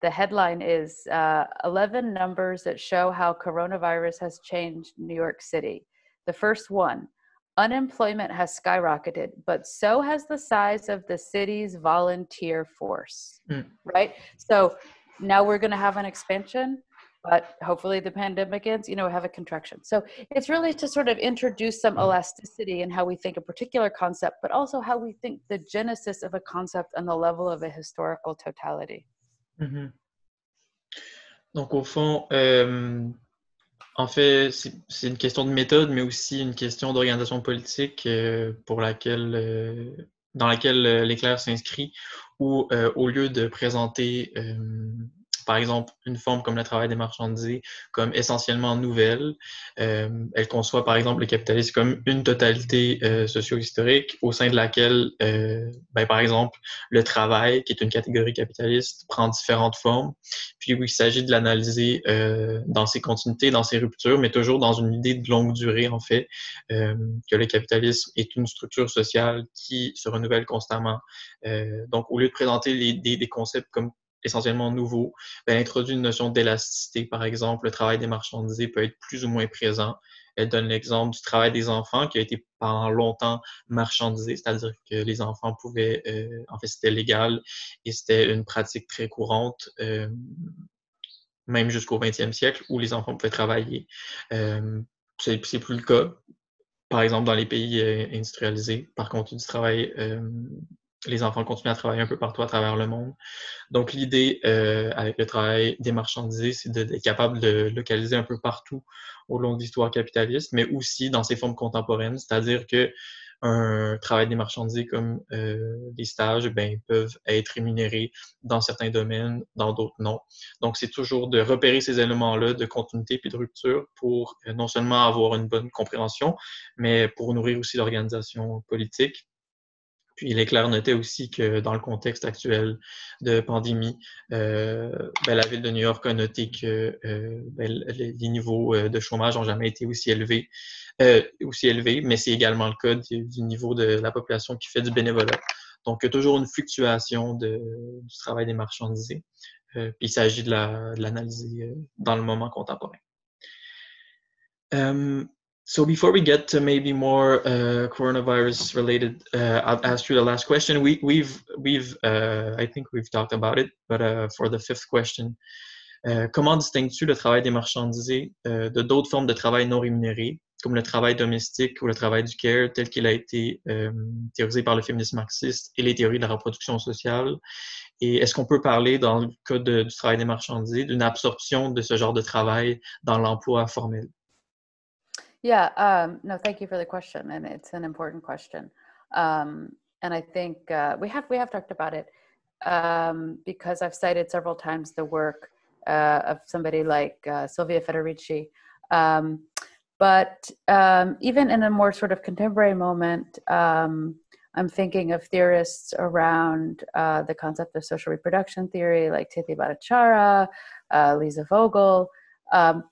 the headline is uh, 11 numbers that show how coronavirus has changed New York City. The first one unemployment has skyrocketed, but so has the size of the city's volunteer force, mm. right? So now we're going to have an expansion, but hopefully the pandemic ends, you know, have a contraction. So it's really to sort of introduce some hmm. elasticity in how we think a particular concept, but also how we think the genesis of a concept on the level of a historical totality. Mhm. Donc, au fond, euh, en fait, c'est une question de méthode, mais aussi une question d'organisation politique euh, pour laquelle, euh, dans laquelle l'éclair s'inscrit, où au lieu de présenter par exemple, une forme comme le travail des marchandisés comme essentiellement nouvelle. Euh, elle conçoit, par exemple, le capitalisme comme une totalité euh, socio-historique au sein de laquelle, euh, ben, par exemple, le travail, qui est une catégorie capitaliste, prend différentes formes. Puis où il s'agit de l'analyser dans ses continuités, dans ses ruptures, mais toujours dans une idée de longue durée, en fait, que le capitalisme est une structure sociale qui se renouvelle constamment. donc, au lieu de présenter les, des concepts comme essentiellement nouveau, ben, introduit une notion d'élasticité. Par exemple, le travail des marchandisés peut être plus ou moins présent. Elle donne l'exemple du travail des enfants qui a été pendant longtemps marchandisé, c'est-à-dire que les enfants pouvaient, euh, en fait, c'était légal et c'était une pratique très courante, euh, même jusqu'au 20e siècle, où les enfants pouvaient travailler. Euh, c'est plus le cas, par exemple, dans les pays euh, industrialisés. Par contre, du travail les enfants continuent à travailler un peu partout à travers le monde. Donc, l'idée euh, avec le travail des marchandisés, c'est d'être capable de localiser un peu partout au long de l'histoire capitaliste, mais aussi dans ses formes contemporaines, c'est-à-dire que un travail des marchandisés comme euh, les stages ben, peuvent être rémunérés dans certains domaines, dans d'autres non. Donc, c'est toujours de repérer ces éléments-là de continuité puis de rupture pour euh, non seulement avoir une bonne compréhension, mais pour nourrir aussi l'organisation politique puis Leclerc notait aussi que dans le contexte actuel de pandémie, euh, ben, la ville de New York a noté que euh, ben, les, niveaux euh, de chômage n'ont jamais été aussi élevés, aussi élevés, mais c'est également le cas du, niveau de la population qui fait du bénévolat. Donc, il y a toujours une fluctuation du travail des marchandisés. puis il s'agit de l'analyser dans le moment contemporain. So before we get to maybe more uh, coronavirus related, uh, I'll ask you the last question. We, we've we've uh, I think we've talked about it, but uh, for the fifth question, uh, comment distingues-tu le travail des marchandisés uh, de d'autres formes de travail non rémunéré comme le travail domestique ou le travail du care tel qu'il a été euh, théorisé par le féminisme marxiste et les théories de la reproduction sociale? Et est-ce qu'on peut parler, dans le cas du travail des marchandiers, d'une absorption de ce genre de travail dans l'emploi formel? Yeah, um, no, thank you for the question, and it's an important question. Um, and I think uh, we have we have talked about it um, because I've cited several times the work uh, of somebody like uh, Silvia Federici. Um, but um, even in a more sort of contemporary moment, um, I'm thinking of theorists around uh, the concept of social reproduction theory, like Tithi Bhattacharya, uh, Lisa Vogel. Um,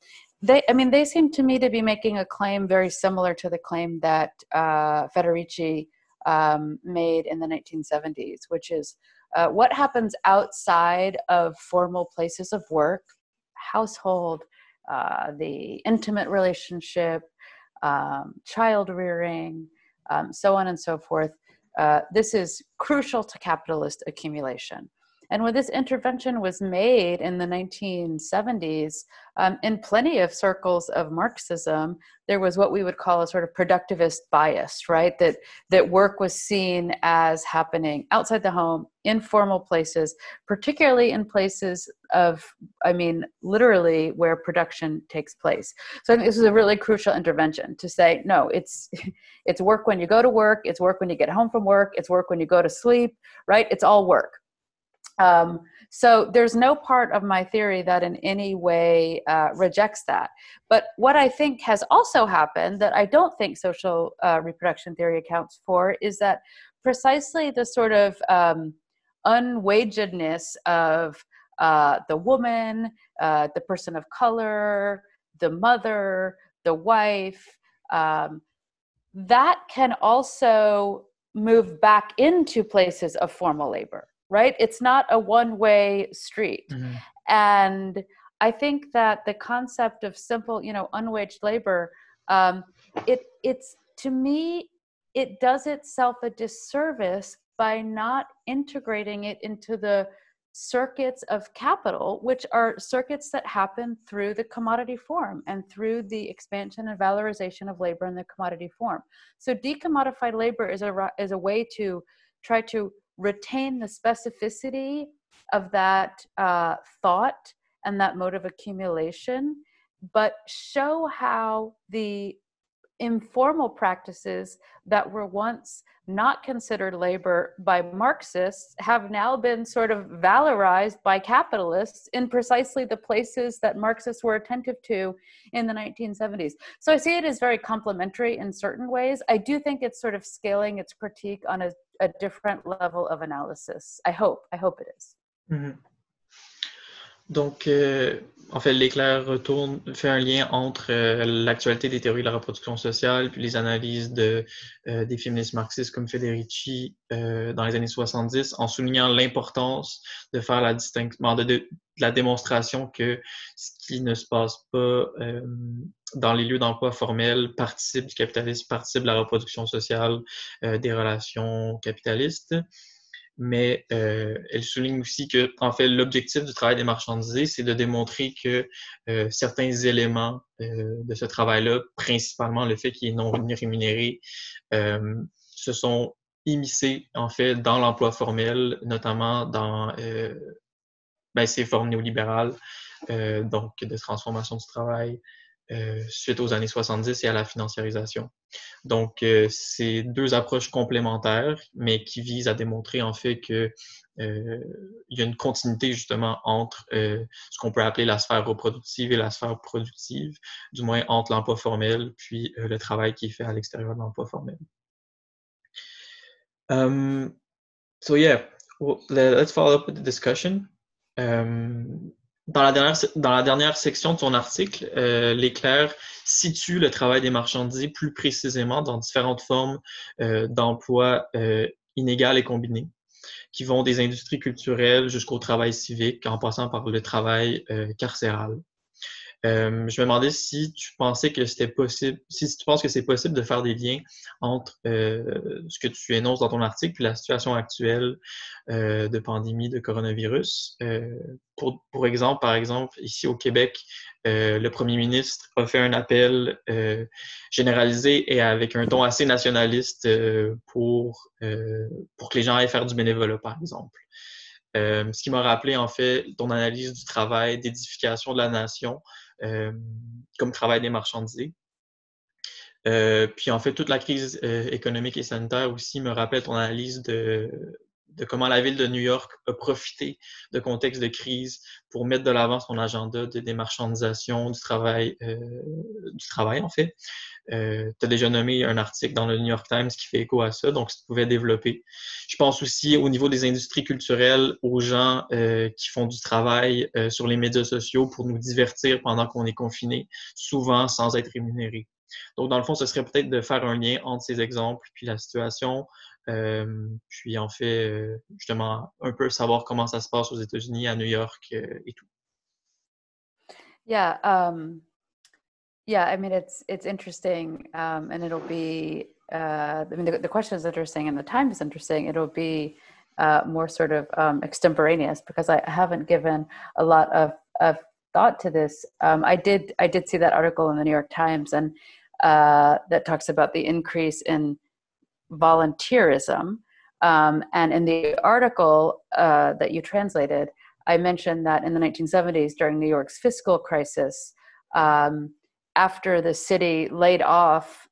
they, I mean, they seem to me to be making a claim very similar to the claim that uh, Federici um, made in the 1970s, which is uh, what happens outside of formal places of work, household, uh, the intimate relationship, um, child rearing, um, so on and so forth. Uh, this is crucial to capitalist accumulation. And when this intervention was made in the 1970s, um, in plenty of circles of Marxism, there was what we would call a sort of productivist bias, right? That that work was seen as happening outside the home, informal places, particularly in places of, I mean, literally where production takes place. So I think this is a really crucial intervention to say, no, it's it's work when you go to work, it's work when you get home from work, it's work when you go to sleep, right? It's all work um, so there's no part of my theory that in any way uh, rejects that. But what I think has also happened that I don't think social uh, reproduction theory accounts for is that precisely the sort of um, unwagedness of uh, the woman, uh, the person of color, the mother, the wife, um, that can also move back into places of formal labor right? It's not a one way street. Mm-hmm. And I think that the concept of simple, you know, unwaged labor, um, it it's to me, it does itself a disservice by not integrating it into the circuits of capital, which are circuits that happen through the commodity form and through the expansion and valorization of labor in the commodity form. So decommodified labor is a is a way to try to retain the specificity of that uh, thought and that mode of accumulation, but show how the informal practices that were once not considered labor by Marxists have now been sort of valorized by capitalists in precisely the places that Marxists were attentive to in the 1970s. So I see it as very complementary in certain ways. I do think it's sort of scaling its critique on a, a different level of analysis. I hope. I hope it is. Mm-hmm. Donc, euh, en fait, l'éclair retourne, fait un lien entre euh, l'actualité des théories de la reproduction sociale puis les analyses de, euh, des féministes marxistes comme Federici dans les années 70 en soulignant l'importance de faire la distinction, de, la démonstration que ce qui ne se passe pas dans les lieux d'emploi formels participe du capitalisme, participe de la reproduction sociale des relations capitalistes mais euh, elle souligne aussi que, en fait, l'objectif du travail des marchandisés, c'est de démontrer que euh, certains éléments euh, de ce travail-là, principalement le fait qu'il est non rémunéré, se sont immiscés, en fait, dans l'emploi formel, notamment dans ben, ces formes néolibérales, donc de transformation du travail, euh, suite aux années 70 et à la financiarisation. Donc, euh, c'est deux approches complémentaires, mais qui visent à démontrer en fait que euh, il y a une continuité justement entre ce qu'on peut appeler la sphère reproductive et la sphère productive, du moins entre l'emploi formel puis le travail qui est fait à l'extérieur de l'emploi formel. Um, so yeah, let's follow up with the discussion. Um, dans la dernière, section de ton article, euh, l'éclair situe le travail des marchandiers plus précisément dans différentes formes euh, d'emploi euh, inégales et combinées, qui vont des industries culturelles jusqu'au travail civique, en passant par le travail euh, carcéral. Euh, je me demandais si tu pensais que c'était possible, si tu penses que c'est possible de faire des liens entre euh, ce que tu énonces dans ton article et la situation actuelle euh, de pandémie de coronavirus. pour, exemple, par exemple, ici au Québec, le premier ministre a fait un appel généralisé et avec un ton assez nationaliste pour, pour que les gens aillent faire du bénévolat, par exemple. Ce qui m'a rappelé, en fait, ton analyse du travail d'édification de la nation comme travail des marchandisés. Euh, puis, en fait, toute la crise économique et sanitaire aussi me rappelle ton analyse de, de comment la ville de New York a profité de contexte de crise pour mettre de l'avant son agenda de démarchandisation du travail, euh, du travail en fait. Euh, tu as déjà nommé un article dans le New York Times qui fait écho à ça, donc tu pouvais développer. Je pense aussi au niveau des industries culturelles, aux gens euh, qui font du travail euh, sur les médias sociaux pour nous divertir pendant qu'on est confiné, souvent sans être rémunérés. Donc, dans le fond, ce serait peut-être de faire un lien entre ces exemples puis la situation, euh, puis en fait, justement, un peu savoir comment ça se passe aux États-Unis, à New York et tout. Yeah, um, yeah. I mean, it's it's interesting, um, and it'll be. Uh, I mean, the, the question is interesting, and the time is interesting. It'll be uh, more sort of um, extemporaneous because I haven't given a lot of of thought to this. Um, I did I did see that article in the New York Times, and uh, that talks about the increase in volunteerism. Um, and in the article uh, that you translated, I mentioned that in the 1970s, during New York's fiscal crisis, um, after the city laid off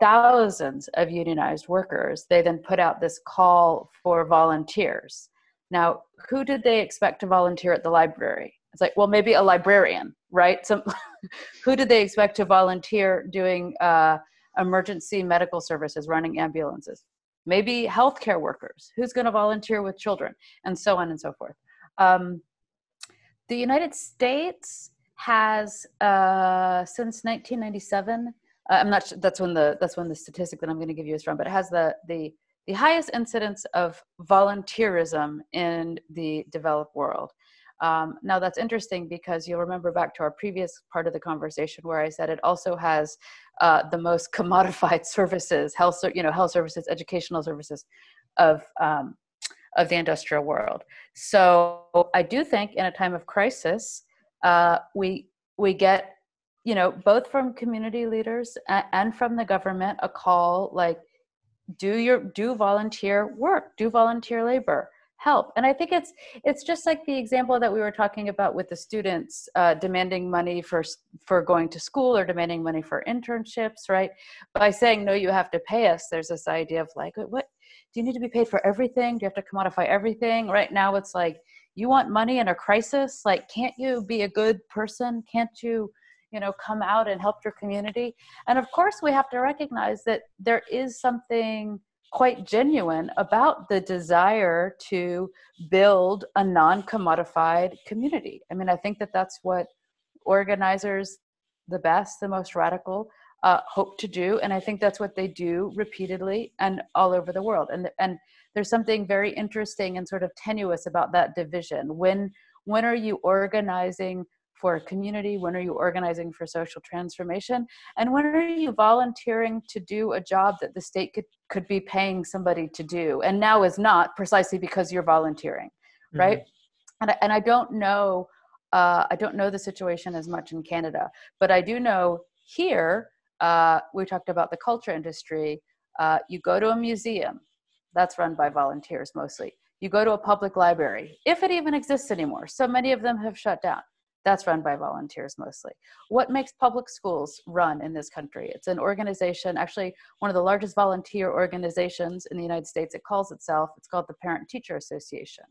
thousands of unionized workers, they then put out this call for volunteers. Now, who did they expect to volunteer at the library? It's like, well, maybe a librarian, right? Some, who did they expect to volunteer doing uh, emergency medical services, running ambulances, maybe healthcare workers, who's going to volunteer with children, and so on and so forth. Um, the United States has, uh, since 1997, uh, I'm not sure, that's when the that's when the statistic that I'm going to give you is from, but it has the the the highest incidence of volunteerism in the developed world. Um, now that's interesting because you'll remember back to our previous part of the conversation where I said it also has uh, the most commodified services, health, you know, health services, educational services of um, of the industrial world. So I do think in a time of crisis, uh, we we get you know both from community leaders and, from the government a call like do your do volunteer work, do volunteer labor help. And i think it's it's just like the example that we were talking about with the students uh, demanding money for for going to school or demanding money for internships right? By saying no you have to pay us there's this idea of like what? Do you need to be paid for everything? Do you have to commodify everything? Right now it's like you want money in a crisis like can't you be a good person can't you you know come out and help your community and of course we have to recognize that there is something quite genuine about the desire to build a non commodified community. I mean, I think that that's what organizers, the best, the most radical, uh, hope to do. And I think that's what they do repeatedly and all over the world. And, and there's something very interesting and sort of tenuous about that division. When, when are you organizing for a community? When are you organizing for social transformation? And when are you volunteering to do a job that the state could, could be paying somebody to do and now is not precisely because you're volunteering, mm-hmm. right? And, I, and I don't know, uh, I don't know the situation as much in Canada, but I do know here, uh, we talked about the culture industry. Uh, you go to a museum, that's run by volunteers mostly. You go to a public library, if it even exists anymore. So many of them have shut down. That's run by volunteers mostly. What makes public schools run in this country? It's an organization, actually one of the largest volunteer organizations in the United States. It calls itself, it's called the Parent Teacher Association.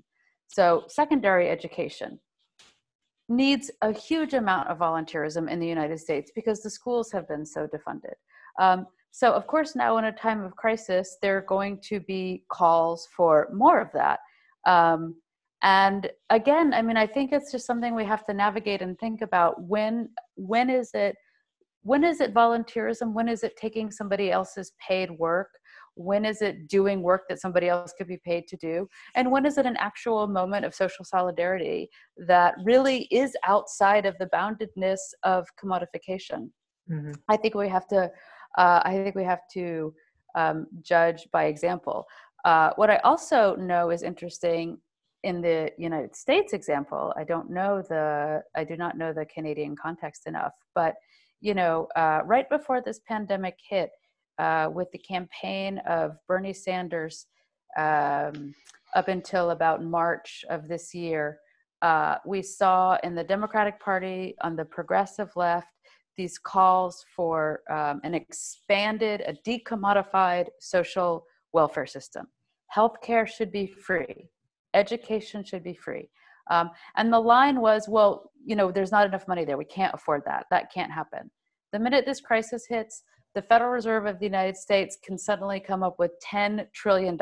So secondary education needs a huge amount of volunteerism in the United States because the schools have been so defunded. Um, so of course now in a time of crisis, there are going to be calls for more of that. Um, and again i mean i think it's just something we have to navigate and think about. When when is it when is it volunteerism? When is it taking somebody else's paid work? When is it doing work that somebody else could be paid to do? And when is it an actual moment of social solidarity that really is outside of the boundedness of commodification? Mm-hmm. i think we have to uh, i think we have to um, judge by example. Uh, what i also know is interesting in the united states example. I don't know the i do not know the canadian context enough but you know uh, right before this pandemic hit uh, with the campaign of Bernie Sanders um, up until about March of this year, uh, we saw in the Democratic Party on the progressive left these calls for um, an expanded, a decommodified social welfare system. Healthcare should be free, education should be free. Um, and the line was, well, you know, there's not enough money there. We can't afford that. That can't happen. The minute this crisis hits, the Federal Reserve of the United States can suddenly come up with $10 trillion.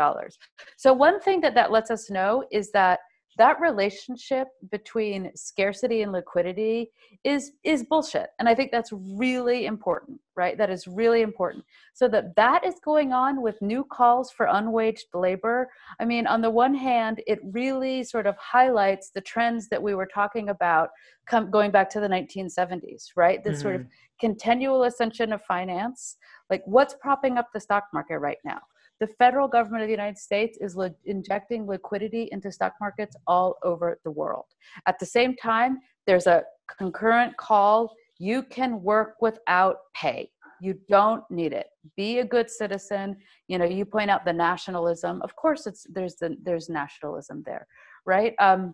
So, one thing that that lets us know is that that relationship between scarcity and liquidity is is bullshit. And i think that's really important right? That is really important. So that that is going on with new calls for unwaged labor. I mean on the one hand it really sort of highlights the trends that we were talking about come, going back to the 1970s right? This mm-hmm. sort of mm-hmm. continual ascension of finance. Like what's propping up the stock market right now the federal government of the United States is le- injecting liquidity into stock markets all over the world. At the same time, there's a concurrent call you can work without pay. You don't need it. Be a good citizen. You know, you point out the nationalism. Of course, it's there's the there's nationalism there, right? Um,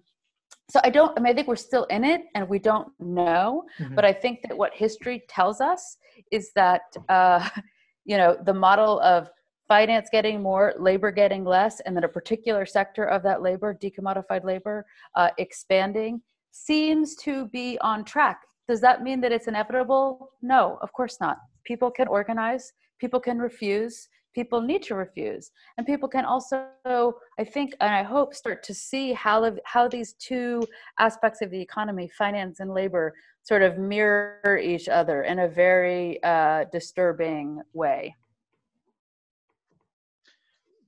so I don't. I mean, I think we're still in it, and we don't know. Mm-hmm. But I think that what history tells us is that uh, you know the model of finance getting more, labor getting less, and then a particular sector of that labor, decommodified labor, uh, expanding, seems to be on track. Does that mean that it's inevitable? No, of course not. People can organize, people can refuse, people need to refuse, and people can also, I think, and I hope, start to see how how these two aspects of the economy, finance and labor, sort of mirror each other in a very uh, disturbing way.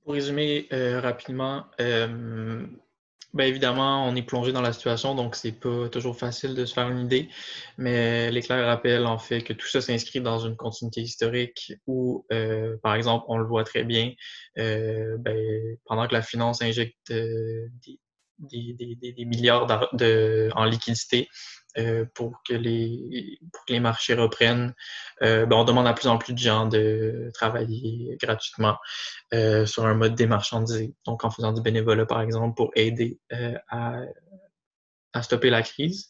Pour résumer euh, rapidement, euh, bien évidemment, on est plongé dans la situation, donc c'est pas toujours facile de se faire une idée, mais l'éclair rappelle en fait que tout ça s'inscrit dans une continuité historique où, euh, par exemple, on le voit très bien, ben, pendant que la finance injecte des, milliards en liquidité euh, pour, que les, pour que les marchés reprennent. Euh, ben, on demande à plus en plus de gens de travailler gratuitement euh, sur un mode démarchandisé, donc en faisant du bénévolat, par exemple, pour aider à à stopper la crise.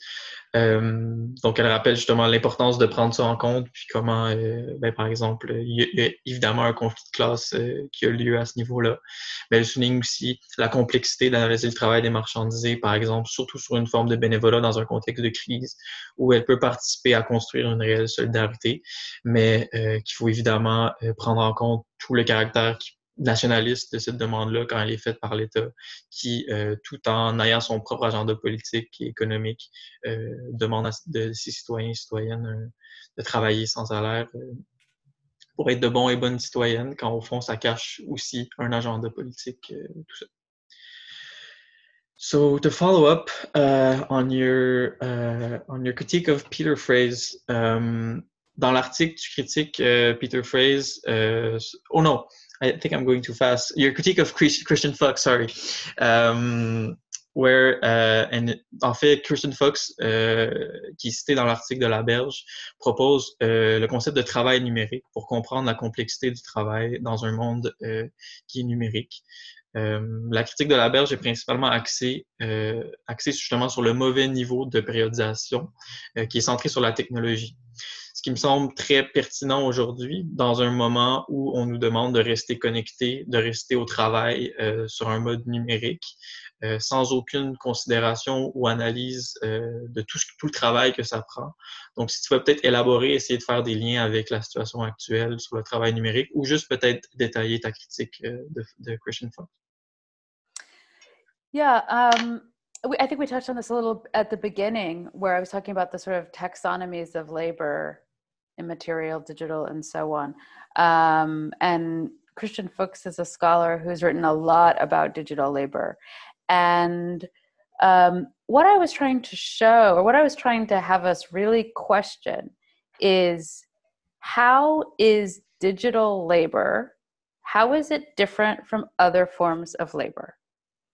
Euh, donc, elle rappelle justement l'importance de prendre ça en compte, puis comment, euh, ben, par exemple, il y, a, évidemment un conflit de classe euh, qui a lieu à ce niveau-là. Mais elle souligne aussi la complexité d'analyser le travail des marchandisés, par exemple, surtout sur une forme de bénévolat dans un contexte de crise, où elle peut participer à construire une réelle solidarité, mais qu'il faut évidemment prendre en compte tout le caractère qui nationaliste de cette demande-là quand elle est faite par l'État, qui, euh, tout en ayant son propre agenda politique et économique, euh, demande à de ses citoyens et citoyennes euh, de travailler sans salaire pour être de bons et bonnes citoyennes, quand au fond, ça cache aussi un agenda politique, tout ça. So to follow up uh, on your uh, on your critique of Peter Phrase, um, dans l'article tu critiques uh, Peter Phrase. oh non, I think I'm going too fast. Your critique of Christian Fox, sorry. Um, where, uh, and, en fait, Christian Fox, euh, qui est cité dans l'article de La Berge, propose euh, le concept de travail numérique pour comprendre la complexité du travail dans un monde euh, qui est numérique. la critique de La Berge est principalement axée, axée justement sur le mauvais niveau de périodisation qui est centré sur la technologie qui me semble très pertinent aujourd'hui dans un moment où on nous demande de rester connecté, de rester au travail euh, sur un mode numérique, euh, sans aucune considération ou analyse euh, de tout, tout, le travail que ça prend. Donc, si tu peux peut-être élaborer, essayer de faire des liens avec la situation actuelle sur le travail numérique ou juste peut-être détailler ta critique de, de Christian Fox. Yeah, um... I think we touched on this a little at the beginning, where I was talking about the sort of taxonomies of labor immaterial, digital, and so on. Um, and Christian Fuchs is a scholar who's written a lot about digital labor. And um, what I was trying to show, or what I was trying to have us really question, is how is digital labor, how is it different from other forms of labor,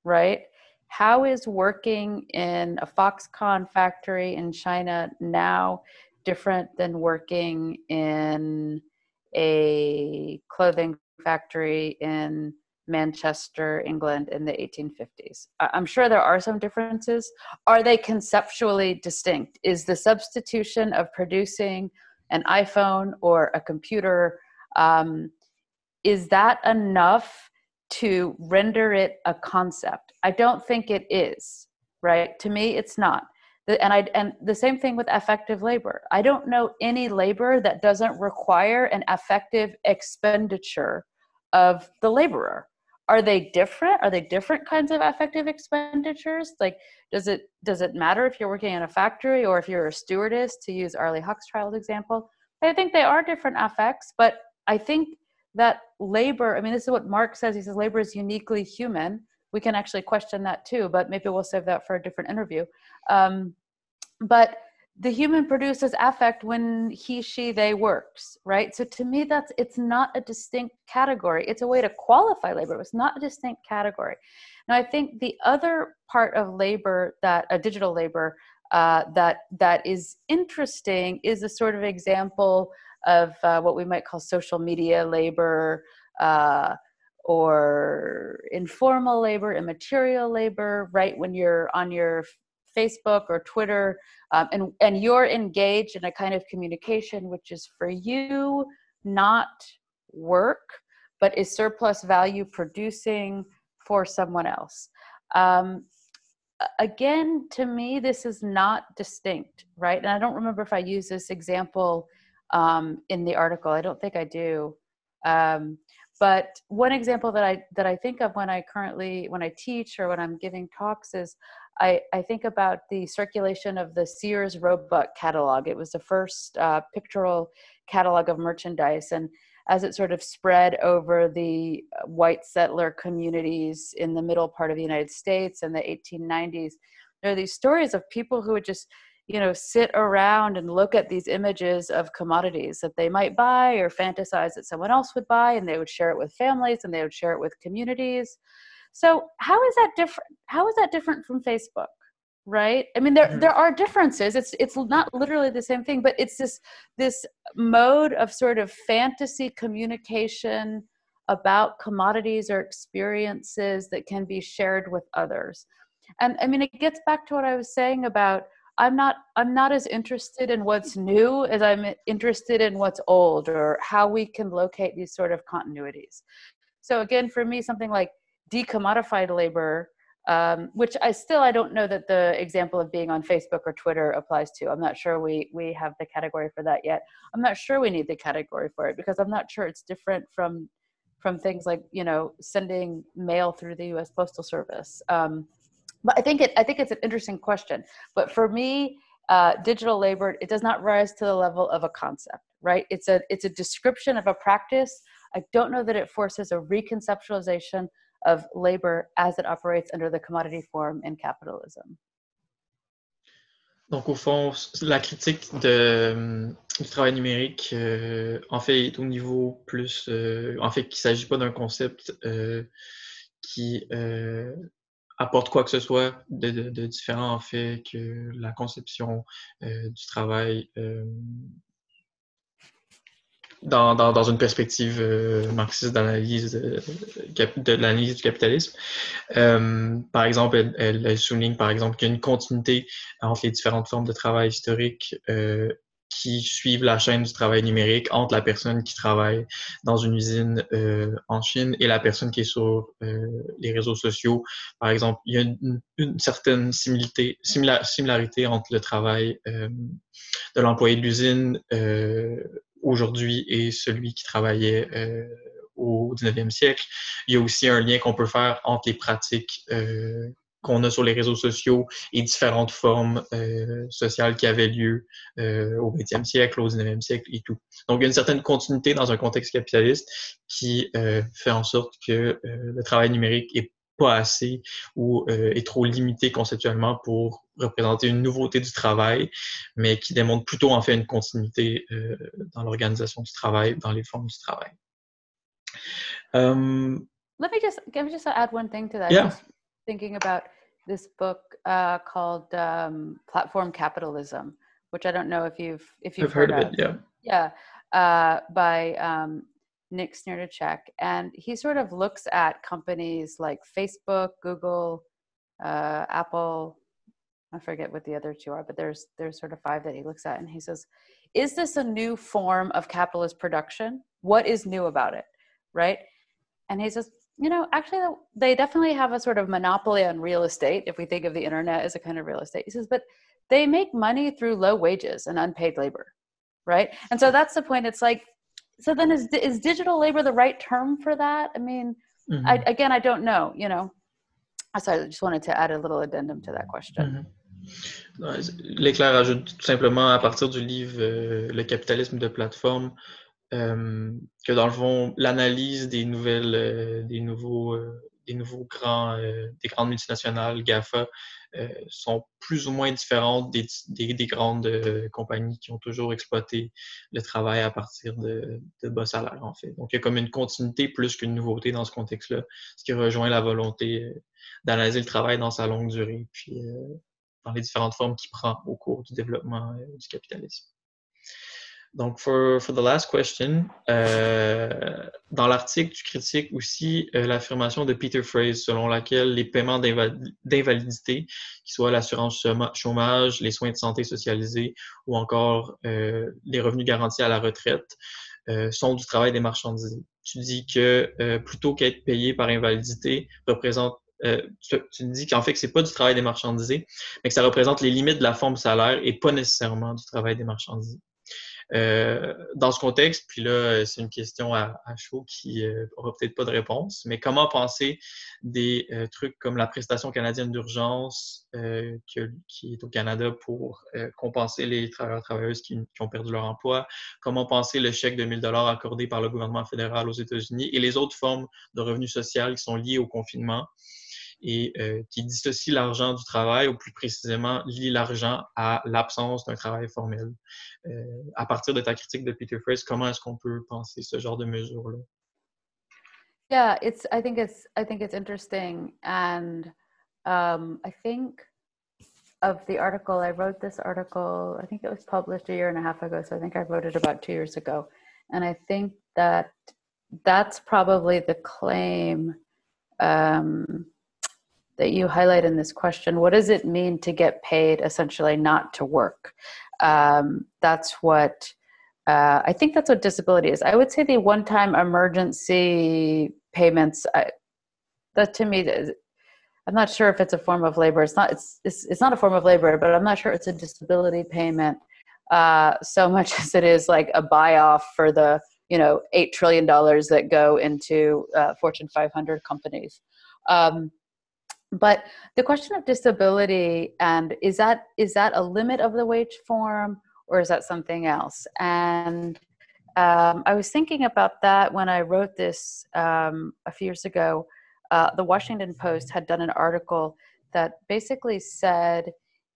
right? How is working in a Foxconn factory in China now different than working in a clothing factory in Manchester, England in the 1850s. I'm sure there are some differences. Are they conceptually distinct? Is the substitution of producing an iPhone or a computer, um, is that enough to render it a concept? I don't think it is, right? To me, it's not and I and the same thing with affective labor. I don't know any labor that doesn't require an affective expenditure of the laborer. Are they different? Are they different kinds of affective expenditures? Like, does it does it matter if you're working in a factory or if you're a stewardess? To use Arlie Hochschild's example, I think they are different affects, but I think that labor. I mean, this is what Marx says. He says labor is uniquely human. We can actually question that too, but maybe we'll save that for a different interview. Um, but the human produces affect when he she they works right? So to me that's it's not a distinct category. It's a way to qualify labor it's not a distinct category. Now i think the other part of labor that a digital labor uh, that that is interesting is a sort of example of uh, what we might call social media labor uh, or informal labor immaterial labor right when you're on your Facebook or Twitter, um, and and you're engaged in a kind of communication which is for you not work, but is surplus value producing for someone else. Um, again, to me, this is not distinct, right? And I don't remember if I use this example um, in the article. I don't think I do. Um, but one example that I that I think of when I currently when I teach or when I'm giving talks is I, I think about the circulation of the Sears Roebuck catalog. It was the first uh, pictorial catalog of merchandise. And as it sort of spread over the white settler communities in the middle part of the United States in the 1890s, there are these stories of people who would just you know sit around and look at these images of commodities that they might buy or fantasize that someone else would buy and they would share it with families and they would share it with communities so how is that different? How is that different from Facebook? Right? I mean, there mm-hmm. there are differences. It's it's not literally the same thing, but it's this this mode of sort of fantasy communication about commodities or experiences that can be shared with others. And I mean, it gets back to what I was saying about I'm not I'm not as interested in what's new as I'm interested in what's old or how we can locate these sort of continuities. So again, for me, something like decommodified labor um, which I still I don't know that the example of being on Facebook or Twitter applies to. I'm not sure we we have the category for that yet. I'm not sure we need the category for it because I'm not sure it's different from from things like you know sending mail through the U.S. Postal Service. Um, I think it I think it's an interesting question. But for me, uh, digital labor it does not rise to the level of a concept, right? It's a it's a description of a practice. I don't know that it forces a reconceptualization of labor as it operates under the commodity form in capitalism. Donc, au fond, la critique de, du travail numérique, euh, en fait, est au niveau plus. Euh, en fait, qu'il s'agit pas d'un concept euh, qui euh, apporte quoi que ce soit de, différent, en fait, que la conception euh, du travail euh, dans, dans, une perspective euh, marxiste d'analyse de, de l'analyse du capitalisme. Par exemple, elle, elle, souligne par exemple qu'il y a une continuité entre les différentes formes de travail historique qui suivent la chaîne du travail numérique entre la personne qui travaille dans une usine euh, en Chine et la personne qui est sur euh, les réseaux sociaux. Par exemple, il y a une, certaine similité, similarité entre le travail euh, de l'employé de l'usine aujourd'hui et celui qui travaillait euh, au 19e siècle. Il y a aussi un lien qu'on peut faire entre les pratiques euh, qu'on a sur les réseaux sociaux et différentes formes euh, sociales qui avaient lieu euh, au 20e siècle, au 19e siècle et tout. Donc, il y a une certaine continuité dans un contexte capitaliste qui euh, fait en sorte que le travail numérique est pas assez ou est trop limité conceptuellement pour représenter une nouveauté du travail, mais qui démontre plutôt en fait une continuité dans l'organisation du travail, dans les formes du travail. Um, let me just just add one thing to that? Yeah. Thinking about this book uh, called um, Platform Capitalism, which I don't know if you've if you've heard, heard of, it. Yeah. Yeah, uh, by um, Nick Srnicek, and he sort of looks at companies like Facebook, Google, uh, Apple. I forget what the other two are, but there's there's sort of five that he looks at, and he says, "Is this a new form of capitalist production? What is new about it?" Right? And he says, you know, actually, they definitely have a sort of monopoly on real estate. If we think of the internet as a kind of real estate, he says, but they make money through low wages and unpaid labor, right? And so that's the point. It's like, so then is is digital labor the right term for that? I mean, mm-hmm. I, again, I don't know. You know, sorry, I just wanted to add a little addendum to that question. Mm-hmm. Leigh Claire ajoute tout simplement à partir du livre euh, Le capitalisme de plateforme, que dans le fond, l'analyse des nouvelles, euh, des nouveaux, euh, des nouveaux grands, des grandes multinationales, GAFA, sont plus ou moins différentes des, des, grandes compagnies qui ont toujours exploité le travail à partir de, de, bas salaires, en fait. Donc, il y a comme une continuité plus qu'une nouveauté dans ce contexte-là, ce qui rejoint la volonté d'analyser le travail dans sa longue durée, puis dans les différentes formes qu'il prend au cours du développement du capitalisme. Donc, for, for the last question, euh, dans l'article, tu critiques aussi euh, l'affirmation de Peter Fraser selon laquelle les paiements d'invalidité, qui soient l'assurance chômage, les soins de santé socialisés ou encore euh, les revenus garantis à la retraite, euh, sont du travail des marchandisés. Tu dis que euh, plutôt qu'être payé par invalidité représente euh, tu, tu, dis qu'en fait c'est pas du travail des marchandisés, mais que ça représente les limites de la forme salaire et pas nécessairement du travail des marchandisés. Euh, dans ce contexte, puis là, c'est une question à, chaud qui n'aura euh, peut-être pas de réponse, mais comment penser des euh, trucs comme la prestation canadienne d'urgence qui est au Canada pour compenser les travailleurs travailleuses qui, qui, ont perdu leur emploi? Comment penser le chèque de 1000 dollars accordé par le gouvernement fédéral aux États-Unis et les autres formes de revenus sociaux qui sont liées au confinement? Et euh, qui dissocie l'argent du travail, ou plus précisément lie l'argent à l'absence d'un travail formel. Euh, à partir de ta critique de Peter Fraser, comment est-ce qu'on peut penser ce genre de mesures-là? Yeah, it's. I think it's. I think it's interesting, and um, I think of the article. I wrote this article. I think it was published a year and a half ago. So I think I wrote it about two years ago, and I think that that's probably the claim um, that you highlight in this question what does it mean to get paid essentially not to work? Um, that's what uh, i think that's what disability is. I would say the one-time emergency payments I, that to me i'm not sure if it's a form of labor. It's not it's, it's, it's not a form of labor but i'm not sure it's a disability payment uh, so much as it is like a buy off for the you know eight trillion dollars that go into uh, fortune 500 companies. Um, but the question of disability and is that is that a limit of the wage form or is that something else? And um, i was thinking about that when i wrote this um, a few years ago. Uh, the washington post had done an article that basically said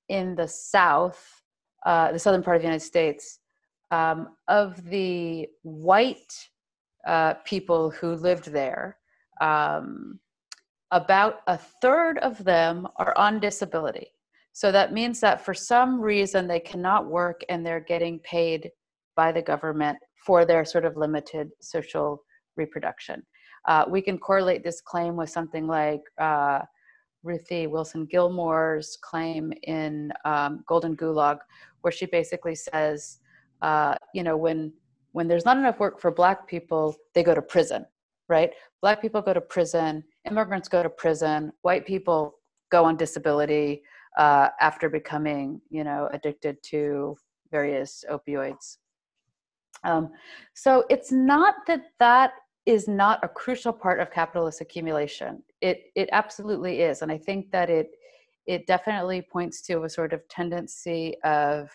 in the south uh, the southern part of the united states um, of the white uh, people who lived there um, about a third of them are on disability. So that means that for some reason they cannot work and they're getting paid by the government for their sort of limited social reproduction. Uh, we can correlate this claim with something like uh, Ruthie Wilson Gilmore's claim in um, Golden Gulag, where she basically says, uh, you know, when when there's not enough work for Black people, they go to prison, right? Black people go to prison immigrants go to prison, white people go on disability uh, after becoming, you know, addicted to various opioids. Um, so it's not that that is not a crucial part of capitalist accumulation. it it absolutely is, and I think that it it definitely points to a sort of tendency of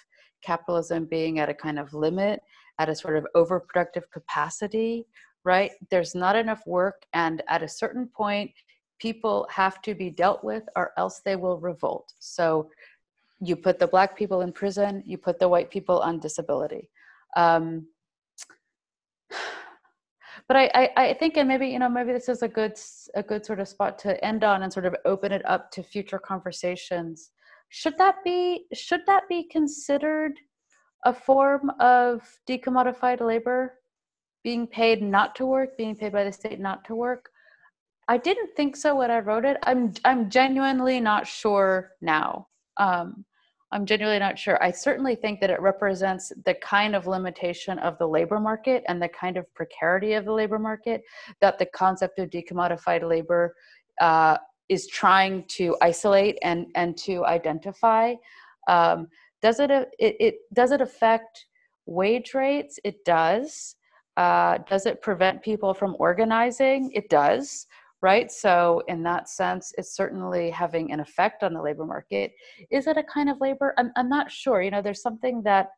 capitalism being at a kind of limit, at a sort of overproductive capacity, right? There's not enough work, and at a certain point, people have to be dealt with, or else they will revolt. So you put the black people in prison, you put the white people on disability. Um, but I, I, I think, and maybe you know, maybe this is a good a good sort of spot to end on and sort of open it up to future conversations. Should that be should that be considered a form of decommodified labor, being paid not to work, being paid by the state not to work? I didn't think so when I wrote it. I'm I'm genuinely not sure now. Um, I'm genuinely not sure. I certainly think that it represents the kind of limitation of the labor market and the kind of precarity of the labor market that the concept of decommodified labor uh, is trying to isolate and, and to identify. Um, does it, it, it, does it affect wage rates? It does. Uh, does it prevent people from organizing? It does right? So, in that sense, it's certainly having an effect on the labor market. Is it a kind of labor? I'm, I'm not sure. You know, there's something that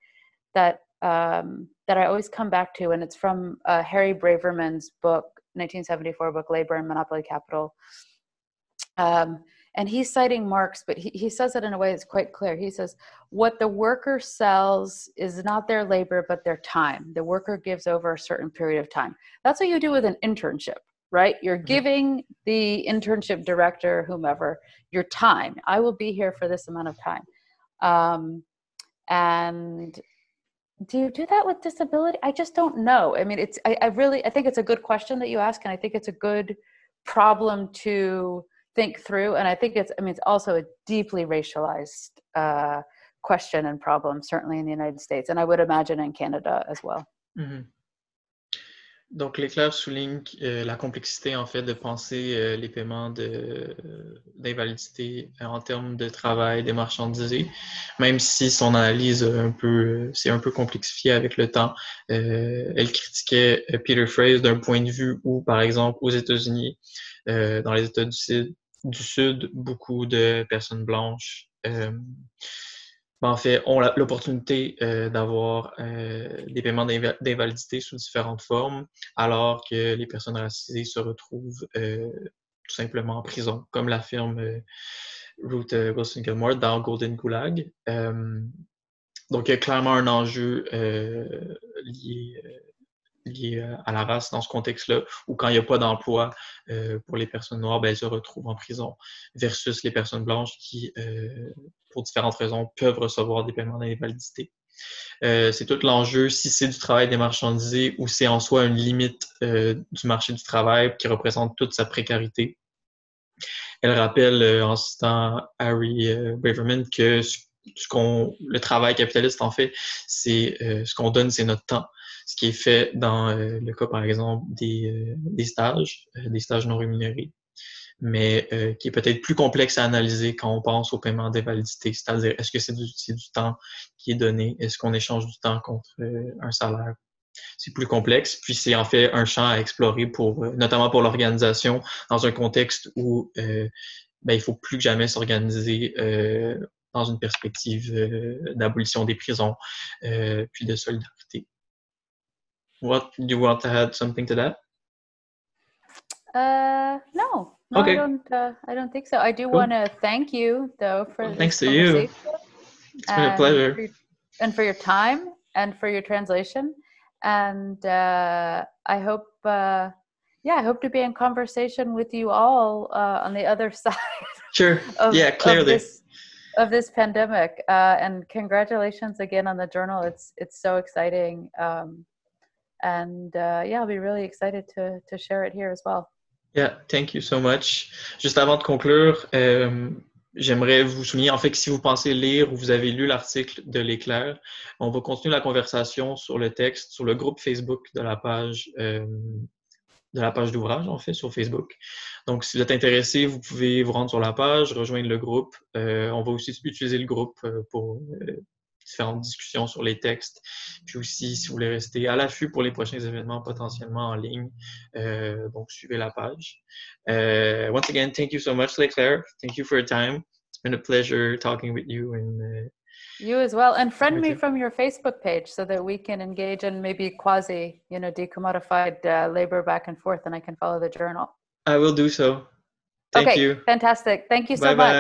that um, that I always come back to, and it's from uh, Harry Braverman's book, 1974 book, Labor and Monopoly Capital. Um, and he's citing Marx, but he, he says it in a way that's quite clear. He says, What the worker sells is not their labor, but their time. The worker gives over a certain period of time. That's what you do with an internship right? You're mm-hmm. giving the internship director, whomever, your time. I will be here for this amount of time. Um, and do you do that with disability? I just don't know. I mean, it's, I, I really, I think it's a good question that you ask, and I think it's a good problem to think through. And I think it's, I mean, it's also a deeply racialized uh, question and problem, certainly in the United States, and I would imagine in Canada as well. Mm-hmm. Donc, l'éclair souligne euh, la complexité, en fait, de penser euh, les paiements d'invalidité euh, en termes de travail démarchandisé, même si son analyse un peu, c'est un peu complexifié avec le temps. elle critiquait Peter Fraser d'un point de vue où, par exemple, aux États-Unis, dans les États du Sud, du Sud, beaucoup de personnes blanches fait, ont l'opportunité euh, d'avoir euh, des paiements d'invalidité sous différentes formes, alors que les personnes racisées se retrouvent euh, tout simplement en prison, comme l'affirme Ruth Wilson Gilmore dans Golden Gulag. donc, il y a clairement un enjeu lié liées euh, à la race dans ce contexte-là, ou quand il n'y a pas d'emploi euh, pour les personnes noires, ben, elles se retrouvent en prison, versus les personnes blanches qui, euh, pour différentes raisons, peuvent recevoir des paiements d'invalidité. c'est tout l'enjeu, si c'est du travail démarchandisé ou c'est en soi une limite du marché du travail qui représente toute sa précarité. Elle rappelle, en citant Harry Braverman, que ce, qu'on, le travail capitaliste, en fait, c'est ce qu'on donne, c'est notre temps ce qui est fait dans euh, le cas, par exemple, des, euh, des stages, euh, des stages non rémunérés, mais qui est peut-être plus complexe à analyser quand on pense au paiement des validités, c'est-à-dire est-ce que c'est du, temps qui est donné, est-ce qu'on échange du temps contre un salaire? C'est plus complexe, puis c'est en fait un champ à explorer pour, notamment pour l'organisation, dans un contexte où ben, il faut plus que jamais s'organiser dans une perspective d'abolition des prisons, puis de solidarité. What do you want to add something to that? Uh, no, no okay. I don't. Uh, I don't think so. I do cool. want to thank you though for well, thanks to you. It's been a pleasure, for your, and for your time and for your translation. And uh, I hope, uh, yeah, I hope to be in conversation with you all uh, on the other side. Sure. Of, yeah, clearly. Of this, of this pandemic, uh, and congratulations again on the journal. It's it's so exciting. Um, and uh, yeah, I'll be really excited to, to share it here as well. Yeah, thank you so much. Juste avant de conclure, euh, j'aimerais vous souligner en fait que si vous pensez lire ou vous avez lu l'article de l'éclair, on va continuer la conversation sur le texte, sur le groupe Facebook de la page euh, de la page d'ouvrage en fait sur Facebook. Donc, si vous êtes intéressé, vous pouvez vous rendre sur la page, rejoindre le groupe. Euh, on va aussi utiliser le groupe pour différentes discussions sur les textes. Puis aussi, si vous voulez rester à l'affût pour les prochains événements potentiellement en ligne, euh, donc suivez la page. Uh, once again, thank you so much, Leigh Claire. Thank you for your time. It's been a pleasure talking with you and uh, you as well and friend me from your facebook page so that we can engage in maybe quasi you know decommodified uh, labor back and forth and i can follow the journal I will do so. Thank okay you. fantastic thank you so Bye-bye. much